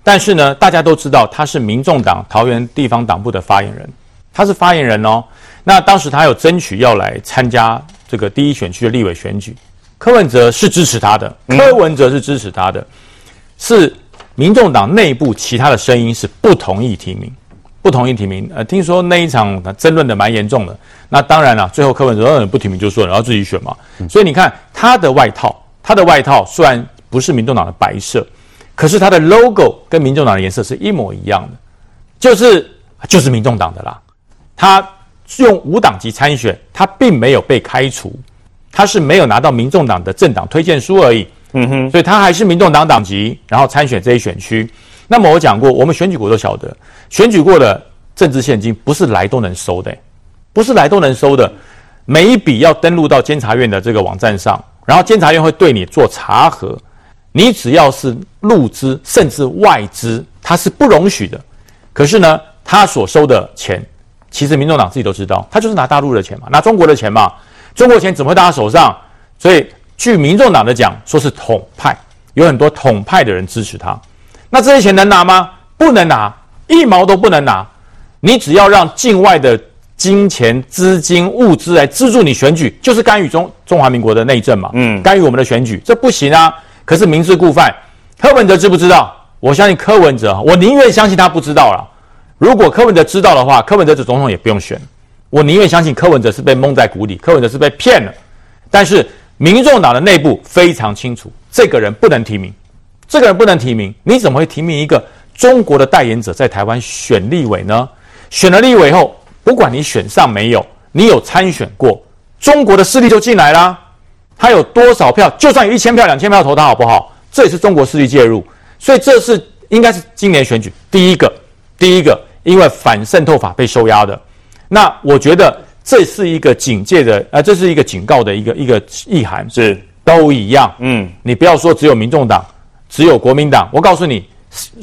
但是呢，大家都知道他是民众党桃园地方党部的发言人，他是发言人哦。那当时他有争取要来参加这个第一选区的立委选举，柯文哲是支持他的，柯文哲是支持他的，是。民众党内部其他的声音是不同意提名，不同意提名。呃，听说那一场争论的蛮严重的。那当然了，最后柯文哲不提名就算了，然后自己选嘛。所以你看他的外套，他的外套虽然不是民众党的白色，可是他的 logo 跟民众党的颜色是一模一样的，就是就是民众党的啦。他用无党籍参选，他并没有被开除，他是没有拿到民众党的政党推荐书而已。嗯哼，所以他还是民众党党籍，然后参选这一选区。那么我讲过，我们选举过都晓得，选举过的政治现金不是来都能收的，不是来都能收的。每一笔要登录到监察院的这个网站上，然后监察院会对你做查核。你只要是入资甚至外资，它是不容许的。可是呢，他所收的钱，其实民众党自己都知道，他就是拿大陆的钱嘛，拿中国的钱嘛。中国钱怎么会到他手上？所以。据民众党的讲，说是统派，有很多统派的人支持他。那这些钱能拿吗？不能拿，一毛都不能拿。你只要让境外的金钱、资金、物资来资助你选举，就是干预中中华民国的内政嘛。嗯，干预我们的选举，这不行啊。可是明知故犯，柯文哲知不知道？我相信柯文哲，我宁愿相信他不知道了。如果柯文哲知道的话，柯文哲这总统也不用选。我宁愿相信柯文哲是被蒙在鼓里，柯文哲是被骗了。但是。民众党的内部非常清楚，这个人不能提名，这个人不能提名。你怎么会提名一个中国的代言者在台湾选立委呢？选了立委后，不管你选上没有，你有参选过，中国的势力就进来啦。他有多少票，就算有一千票、两千票投他好不好？这也是中国势力介入。所以这是应该是今年选举第一个，第一个因为反渗透法被收押的。那我觉得。这是一个警戒的，呃，这是一个警告的一个一个意涵，是都一样。嗯，你不要说只有民众党，只有国民党，我告诉你，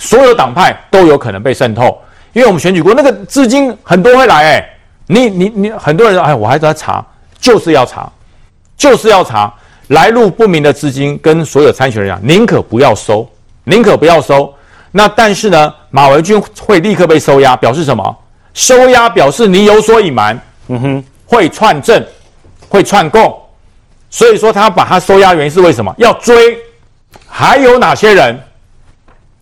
所有党派都有可能被渗透，因为我们选举过，那个资金很多会来，哎，你你你，很多人说，哎，我还在查，就是要查，就是要查来路不明的资金，跟所有参选人讲，宁可不要收，宁可不要收。那但是呢，马文君会立刻被收押，表示什么？收押表示你有所隐瞒。嗯哼，会串证，会串供，所以说他把他收押原因是为什么？要追，还有哪些人？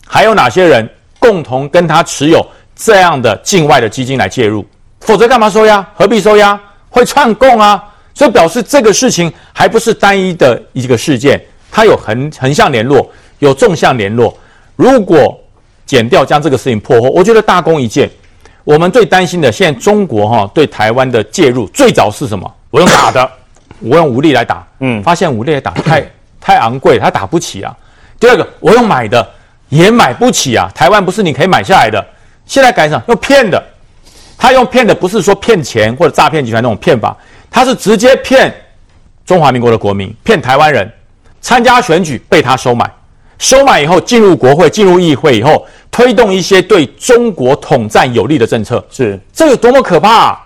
还有哪些人共同跟他持有这样的境外的基金来介入？否则干嘛收押？何必收押？会串供啊！所以表示这个事情还不是单一的一个事件，它有横横向联络，有纵向联络。如果减掉将这个事情破获，我觉得大功一件。我们最担心的，现在中国哈对台湾的介入，最早是什么？我用打的，我用武力来打，嗯，发现武力来打太太昂贵，他打不起啊。第二个，我用买的，也买不起啊。台湾不是你可以买下来的，现在改成用骗的，他用骗的不是说骗钱或者诈骗集团那种骗法，他是直接骗中华民国的国民，骗台湾人参加选举被他收买。收买以后，进入国会、进入议会以后，推动一些对中国统战有利的政策，是这有多么可怕啊！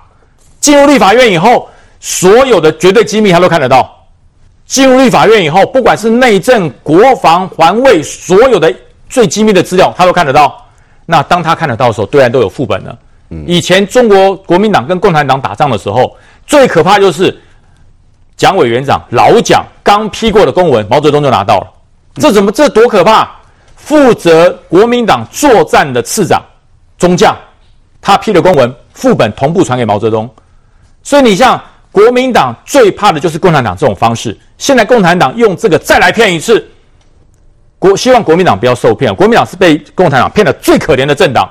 进入立法院以后，所有的绝对机密他都看得到。进入立法院以后，不管是内政、国防、环卫，所有的最机密的资料他都看得到。那当他看得到的时候，对岸都有副本了。嗯，以前中国国民党跟共产党打仗的时候，最可怕就是蒋委员长老蒋刚批过的公文，毛泽东就拿到了。这怎么？这多可怕！负责国民党作战的次长中将，他批的公文，副本同步传给毛泽东。所以你像国民党最怕的就是共产党这种方式。现在共产党用这个再来骗一次，国希望国民党不要受骗。国民党是被共产党骗的最可怜的政党，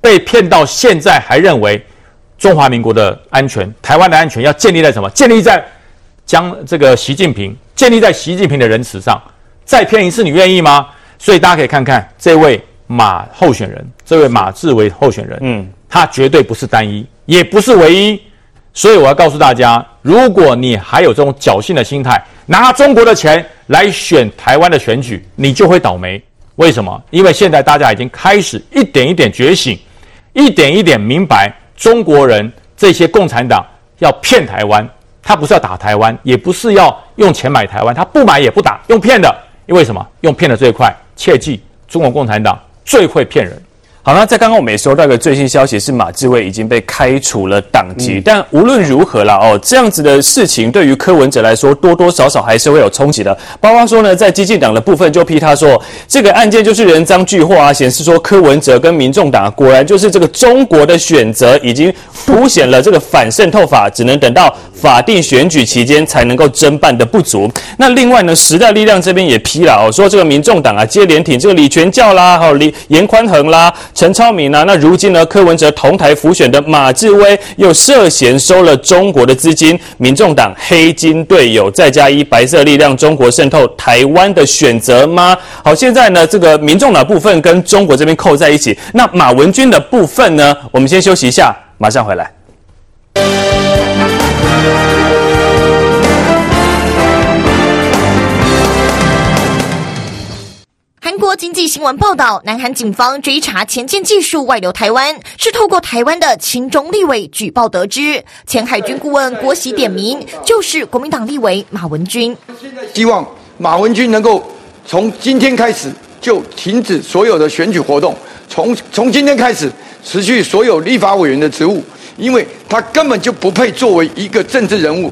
被骗到现在还认为中华民国的安全、台湾的安全要建立在什么？建立在将这个习近平建立在习近平的仁慈上。再骗一次，你愿意吗？所以大家可以看看这位马候选人，这位马志伟候选人，嗯，他绝对不是单一，也不是唯一。所以我要告诉大家，如果你还有这种侥幸的心态，拿中国的钱来选台湾的选举，你就会倒霉。为什么？因为现在大家已经开始一点一点觉醒，一点一点明白，中国人这些共产党要骗台湾，他不是要打台湾，也不是要用钱买台湾，他不买也不打，用骗的。因为什么？用骗的最快。切记，中国共产党最会骗人。好，那在刚刚我们也收到一个最新消息，是马志伟已经被开除了党籍。嗯、但无论如何啦，哦，这样子的事情对于柯文哲来说，多多少少还是会有冲击的。包括说呢，在激进党的部分就批他说，这个案件就是人赃俱获啊，显示说柯文哲跟民众党果然就是这个中国的选择，已经凸显了这个反渗透法只能等到法定选举期间才能够侦办的不足。那另外呢，时代力量这边也批了哦，说这个民众党啊，接连挺这个李全教啦，还有李严宽恒啦。陈超明呢？那如今呢？柯文哲同台辅选的马志威又涉嫌收了中国的资金，民众党黑金队友，再加一白色力量中国渗透台湾的选择吗？好，现在呢，这个民众党部分跟中国这边扣在一起，那马文君的部分呢？我们先休息一下，马上回来。经济新闻报道，南韩警方追查前舰技术外流台湾，是透过台湾的亲中立委举报得知。前海军顾问郭喜点名，就是国民党立委马文君。希望马文君能够从今天开始就停止所有的选举活动，从从今天开始辞去所有立法委员的职务，因为他根本就不配作为一个政治人物。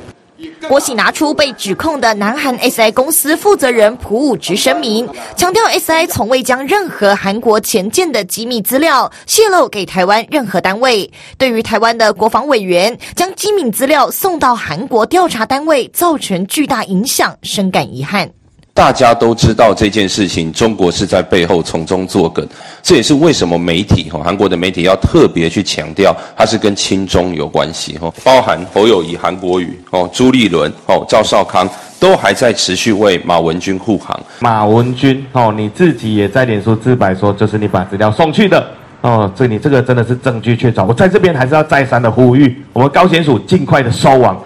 郭喜拿出被指控的南韩 SI 公司负责人朴武直声明，强调 SI 从未将任何韩国前舰的机密资料泄露给台湾任何单位。对于台湾的国防委员将机密资料送到韩国调查单位，造成巨大影响，深感遗憾。大家都知道这件事情，中国是在背后从中作梗，这也是为什么媒体哈，韩国的媒体要特别去强调，它是跟亲中有关系哈，包含侯友宜、韩国瑜哦、朱立伦哦、赵少康都还在持续为马文君护航。马文君哦，你自己也在脸书自白说，就是你把资料送去的哦，这你这个真的是证据确凿。我在这边还是要再三的呼吁，我们高检署尽快的收网。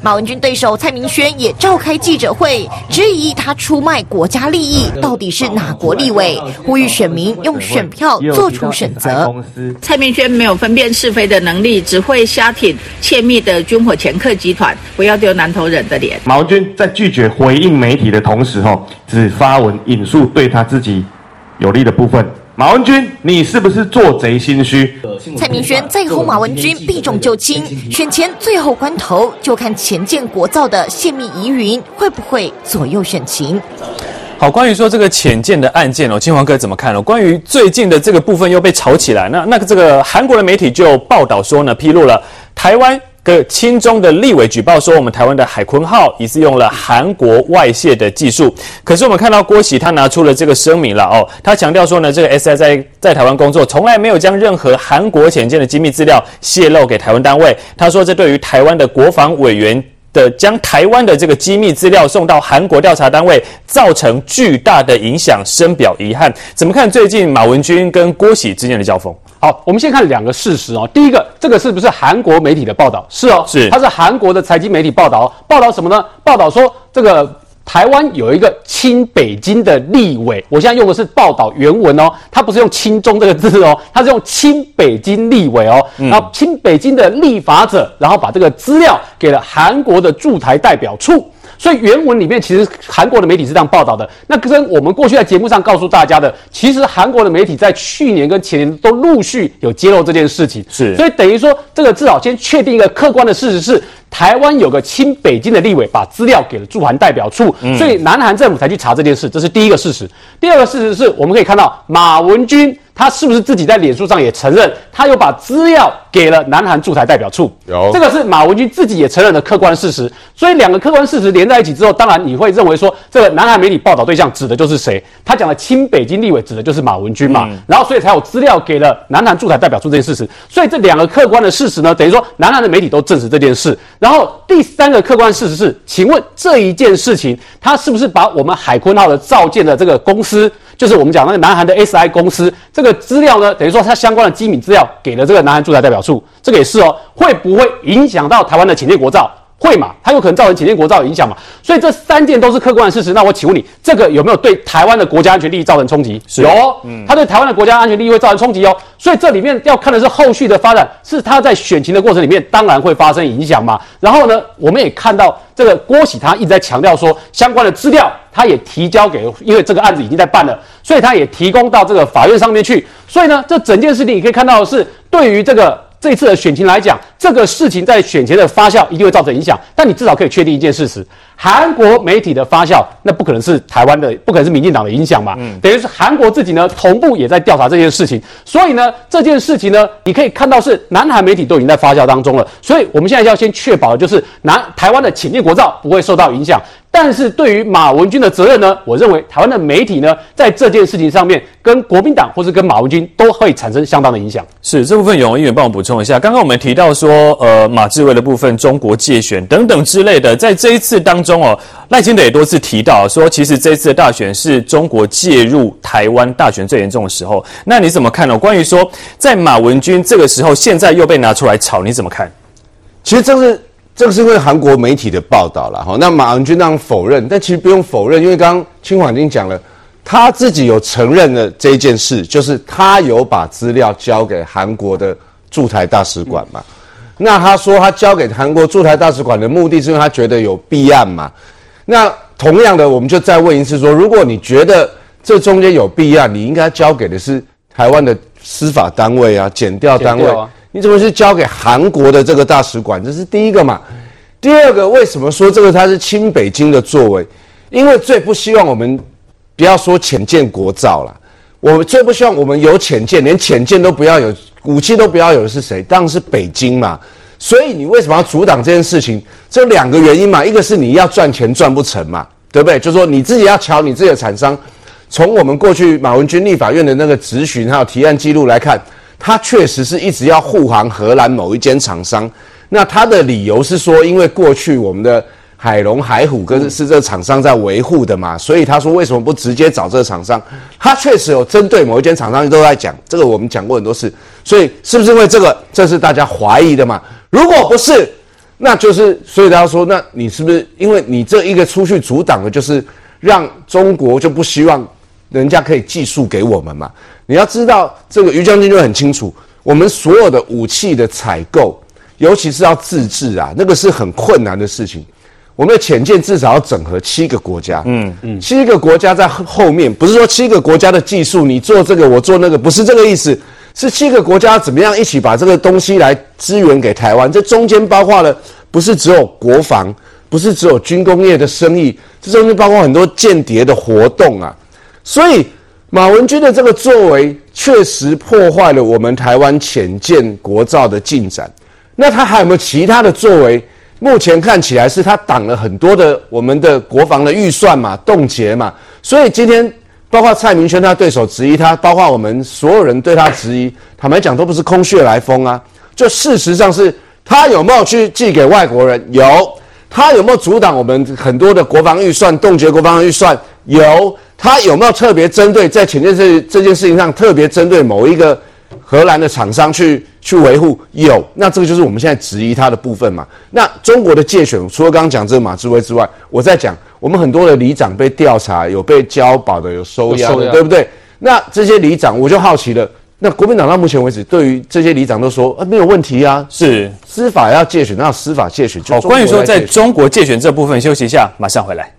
马文君对手蔡明轩也召开记者会，质疑他出卖国家利益，到底是哪国立委？呼吁选民用选票做出选择。蔡明轩没有分辨是非的能力，只会瞎挺窃密的军火掮客集团，不要丢南投人的脸。马文君在拒绝回应媒体的同时，吼，只发文引述对他自己有利的部分。马文君，你是不是做贼心虚？蔡明轩在乎马文君避重就轻，选前最后关头就看潜舰国造的泄密疑云会不会左右选情。好，关于说这个浅见的案件哦，金黄哥怎么看呢？关于最近的这个部分又被炒起来，那那个这个韩国的媒体就报道说呢，披露了台湾。个亲中的立委举报说，我们台湾的海鲲号疑似用了韩国外泄的技术。可是我们看到郭喜他拿出了这个声明了哦，他强调说呢，这个 SI 在在台湾工作，从来没有将任何韩国潜舰的机密资料泄露给台湾单位。他说，这对于台湾的国防委员的将台湾的这个机密资料送到韩国调查单位，造成巨大的影响，深表遗憾。怎么看最近马文君跟郭喜之间的交锋？好，我们先看两个事实哦。第一个，这个是不是韩国媒体的报道？是哦，是，它是韩国的财经媒体报道。报道什么呢？报道说这个台湾有一个亲北京的立委，我现在用的是报道原文哦，它不是用亲中这个字哦，它是用亲北京立委哦。然后亲北京的立法者，然后把这个资料给了韩国的驻台代表处。所以原文里面其实韩国的媒体是这样报道的。那跟我们过去在节目上告诉大家的，其实韩国的媒体在去年跟前年都陆续有揭露这件事情。是，所以等于说这个至少先确定一个客观的事实是，台湾有个亲北京的立委把资料给了驻韩代表处，所以南韩政府才去查这件事，这是第一个事实。第二个事实是我们可以看到马文君。他是不是自己在脸书上也承认，他有把资料给了南韩驻台代表处？有，这个是马文君自己也承认的客观事实。所以两个客观事实连在一起之后，当然你会认为说，这个南韩媒体报道对象指的就是谁？他讲的亲北京立委指的就是马文君嘛？嗯、然后所以才有资料给了南韩驻台代表处这件事实。所以这两个客观的事实呢，等于说南韩的媒体都证实这件事。然后第三个客观事实是，请问这一件事情，他是不是把我们海坤号的造舰的这个公司？就是我们讲那个南韩的 SI 公司，这个资料呢，等于说它相关的机密资料给了这个南韩驻台代表处，这个也是哦，会不会影响到台湾的潜舰国造？会嘛？它有可能造成潜舰国造的影响嘛？所以这三件都是客观的事实。那我请问你，这个有没有对台湾的国家安全利益造成冲击？有，嗯，它对台湾的国家安全利益会造成冲击哦。所以这里面要看的是后续的发展，是它在选情的过程里面当然会发生影响嘛。然后呢，我们也看到这个郭喜他一直在强调说，相关的资料他也提交给，因为这个案子已经在办了，所以他也提供到这个法院上面去。所以呢，这整件事情你可以看到的是，对于这个。这次的选情来讲，这个事情在选前的发酵一定会造成影响。但你至少可以确定一件事实：韩国媒体的发酵，那不可能是台湾的，不可能是民进党的影响嘛？嗯，等于是韩国自己呢，同步也在调查这件事情。所以呢，这件事情呢，你可以看到是南韩媒体都已经在发酵当中了。所以我们现在要先确保的就是南台湾的潜舰国造不会受到影响。但是对于马文君的责任呢，我认为台湾的媒体呢，在这件事情上面，跟国民党或是跟马文君都会产生相当的影响。是这部分，永荣议员帮我补充一下。刚刚我们提到说，说呃，马志伟的部分，中国介选等等之类的，在这一次当中哦，赖清德也多次提到说，其实这一次的大选是中国介入台湾大选最严重的时候。那你怎么看呢？关于说，在马文君这个时候，现在又被拿出来炒，你怎么看？其实这是。这个是因为韩国媒体的报道了哈，那马文君当然否认，但其实不用否认，因为刚刚嶔煌已经讲了，他自己有承认了这一件事，就是他有把资料交给韩国的驻台大使馆嘛。那他说他交给韩国驻台大使馆的目的是因为他觉得有弊案嘛。那同样的，我们就再问一次说，如果你觉得这中间有弊案，你应该交给的是台湾的司法单位啊，检调单位。你怎么是交给韩国的这个大使馆？这是第一个嘛。第二个，为什么说这个他是亲北京的作为？因为最不希望我们不要说浅见国造了，我最不希望我们有浅见，连浅见都不要有，武器都不要有的是谁？当然是北京嘛。所以你为什么要阻挡这件事情？这两个原因嘛，一个是你要赚钱赚不成嘛，对不对？就是说你自己要瞧你自己的厂商。从我们过去马文君立法院的那个质询还有提案记录来看。他确实是一直要护航荷兰某一间厂商，那他的理由是说，因为过去我们的海龙、海虎跟是这个厂商在维护的嘛，所以他说为什么不直接找这个厂商？他确实有针对某一间厂商都在讲，这个我们讲过很多次，所以是不是因为这个？这是大家怀疑的嘛？如果不是，那就是所以大家说，那你是不是因为你这一个出去阻挡的，就是让中国就不希望人家可以技术给我们嘛？你要知道，这个于将军就很清楚，我们所有的武器的采购，尤其是要自制啊，那个是很困难的事情。我们的潜舰至少要整合七个国家，嗯嗯，七个国家在后面，不是说七个国家的技术，你做这个，我做那个，不是这个意思，是七个国家怎么样一起把这个东西来支援给台湾。这中间包括了，不是只有国防，不是只有军工业的生意，这中间包括很多间谍的活动啊，所以。马文君的这个作为确实破坏了我们台湾潜舰国造的进展。那他还有没有其他的作为？目前看起来是他挡了很多的我们的国防的预算嘛，冻结嘛。所以今天包括蔡明轩他对手质疑他，包括我们所有人对他质疑，坦白讲都不是空穴来风啊。就事实上是他有没有去寄给外国人？有。他有没有阻挡我们很多的国防预算，冻结国防预算？有。他有没有特别针对在潜舰这这件事情上特别针对某一个荷兰的厂商去去维护？有，那这个就是我们现在质疑他的部分嘛。那中国的借选，除了刚刚讲这个马志威之外，我在讲我们很多的里长被调查，有被交保的，有收押的，对不对？那这些里长，我就好奇了，那国民党到目前为止，对于这些里长都说啊，没有问题啊，是司法要借选，那司法借选就。哦，关于说在中国借选这部分，休息一下，马上回来。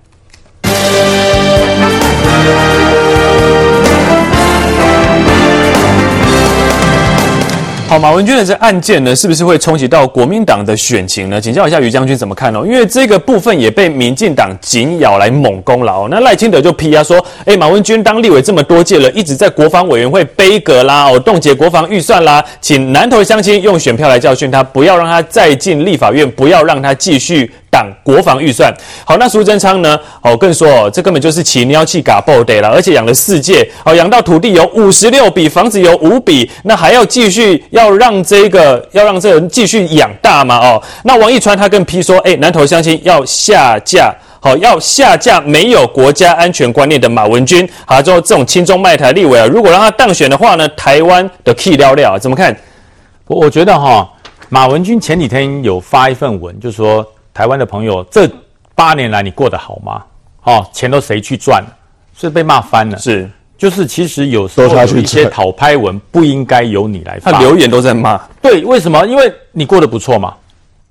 好，马文君的这案件呢，是不是会冲击到国民党的选情呢？请教一下于将军怎么看哦？因为这个部分也被民进党紧咬来猛攻了哦。那赖清德就批啊说，哎，马文君当立委这么多届了，一直在国防委员会杯葛啦，哦，冻结国防预算啦，请南投乡亲用选票来教训他，不要让他再进立法院，不要让他继续。党国防预算好，那苏贞昌呢？哦，更说哦，这根本就是起尿气嘎爆的了，而且养了四届，哦，养到土地有五十六笔，房子有五笔，那还要继续要让这个要让这个人继续养大吗？哦，那王义川他更批说，哎，南投乡亲要下架，好，要下架没有国家安全观念的马文君，好，之后这种亲中卖台立委啊，如果让他当选的话呢，台湾的 key 料料怎么看？我我觉得哈，马文君前几天有发一份文，就是说。台湾的朋友，这八年来你过得好吗？哦，钱都谁去赚？是被骂翻了。是，就是其实有时候有一些讨拍文不应该由你来发。他留言都在骂。对，为什么？因为你过得不错嘛，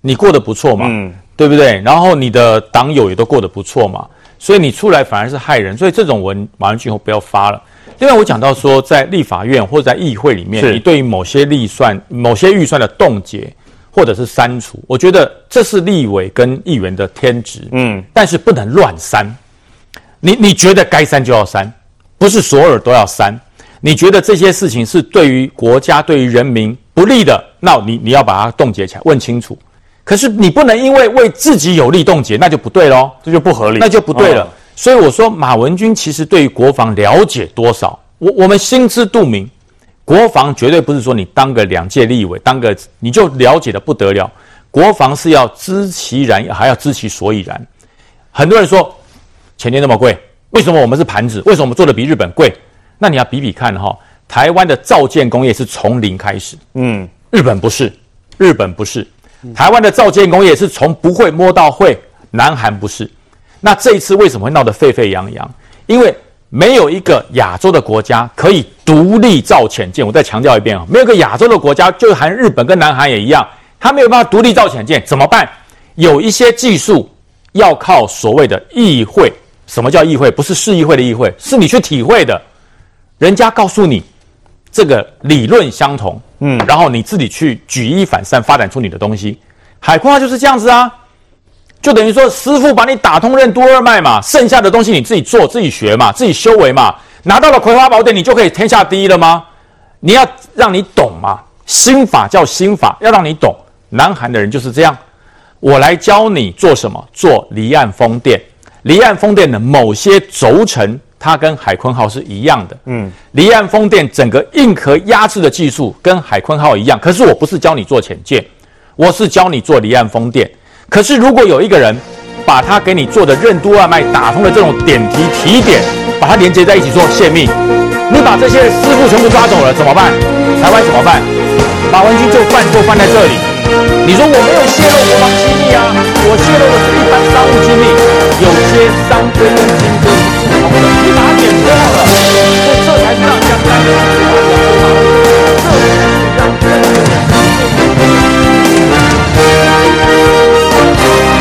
你过得不错嘛，嗯，对不对？然后你的党友也都过得不错嘛，所以你出来反而是害人。所以这种文马上今后不要发了。另外，我讲到说，在立法院或者在议会里面，你对于某些预算、某些预算的冻结。或者是删除，我觉得这是立委跟议员的天职，嗯，但是不能乱删。你你觉得该删就要删，不是所有人都要删。你觉得这些事情是对于国家、对于人民不利的，那你你要把它冻结起来，问清楚。可是你不能因为为自己有利冻结，那就不对喽，这就不合理，那就不对了。哦、所以我说，马文君其实对于国防了解多少，我我们心知肚明。国防绝对不是说你当个两届立委，当个你就了解的不得了。国防是要知其然，还要知其所以然。很多人说前天那么贵，为什么我们是盘子？为什么我们做的比日本贵？那你要比比看哈，台湾的造舰工业是从零开始，嗯，日本不是，日本不是，台湾的造舰工业是从不会摸到会，南韩不是。那这一次为什么会闹得沸沸扬扬？因为没有一个亚洲的国家可以独立造潜舰。我再强调一遍啊，没有个亚洲的国家，就含日本跟南韩也一样，他没有办法独立造潜舰，怎么办？有一些技术要靠所谓的议会。什么叫议会？不是市议会的议会，是你去体会的。人家告诉你这个理论相同，嗯，然后你自己去举一反三，发展出你的东西。海鲲号就是这样子啊。就等于说，师傅把你打通任督二脉嘛，剩下的东西你自己做、自己学嘛，自己修为嘛。拿到了葵花宝典，你就可以天下第一了吗？你要让你懂嘛，心法叫心法，要让你懂。南韩的人就是这样，我来教你做什么？做离岸风电。离岸风电的某些轴承，它跟海鲲号是一样的。嗯，离岸风电整个硬壳压制的技术跟海鲲号一样，可是我不是教你做潜舰，我是教你做离岸风电。可是，如果有一个人把他给你做的任督二脉打通的这种点题提点把它连接在一起做泄密。你把这些师傅全部抓走了怎么办？台湾怎么办？马文军就犯错犯在这里。你说我没有泄露国防机密啊？我泄露的是一般商务机密有些商规跟密规是不同的你把它点错了这才是让人家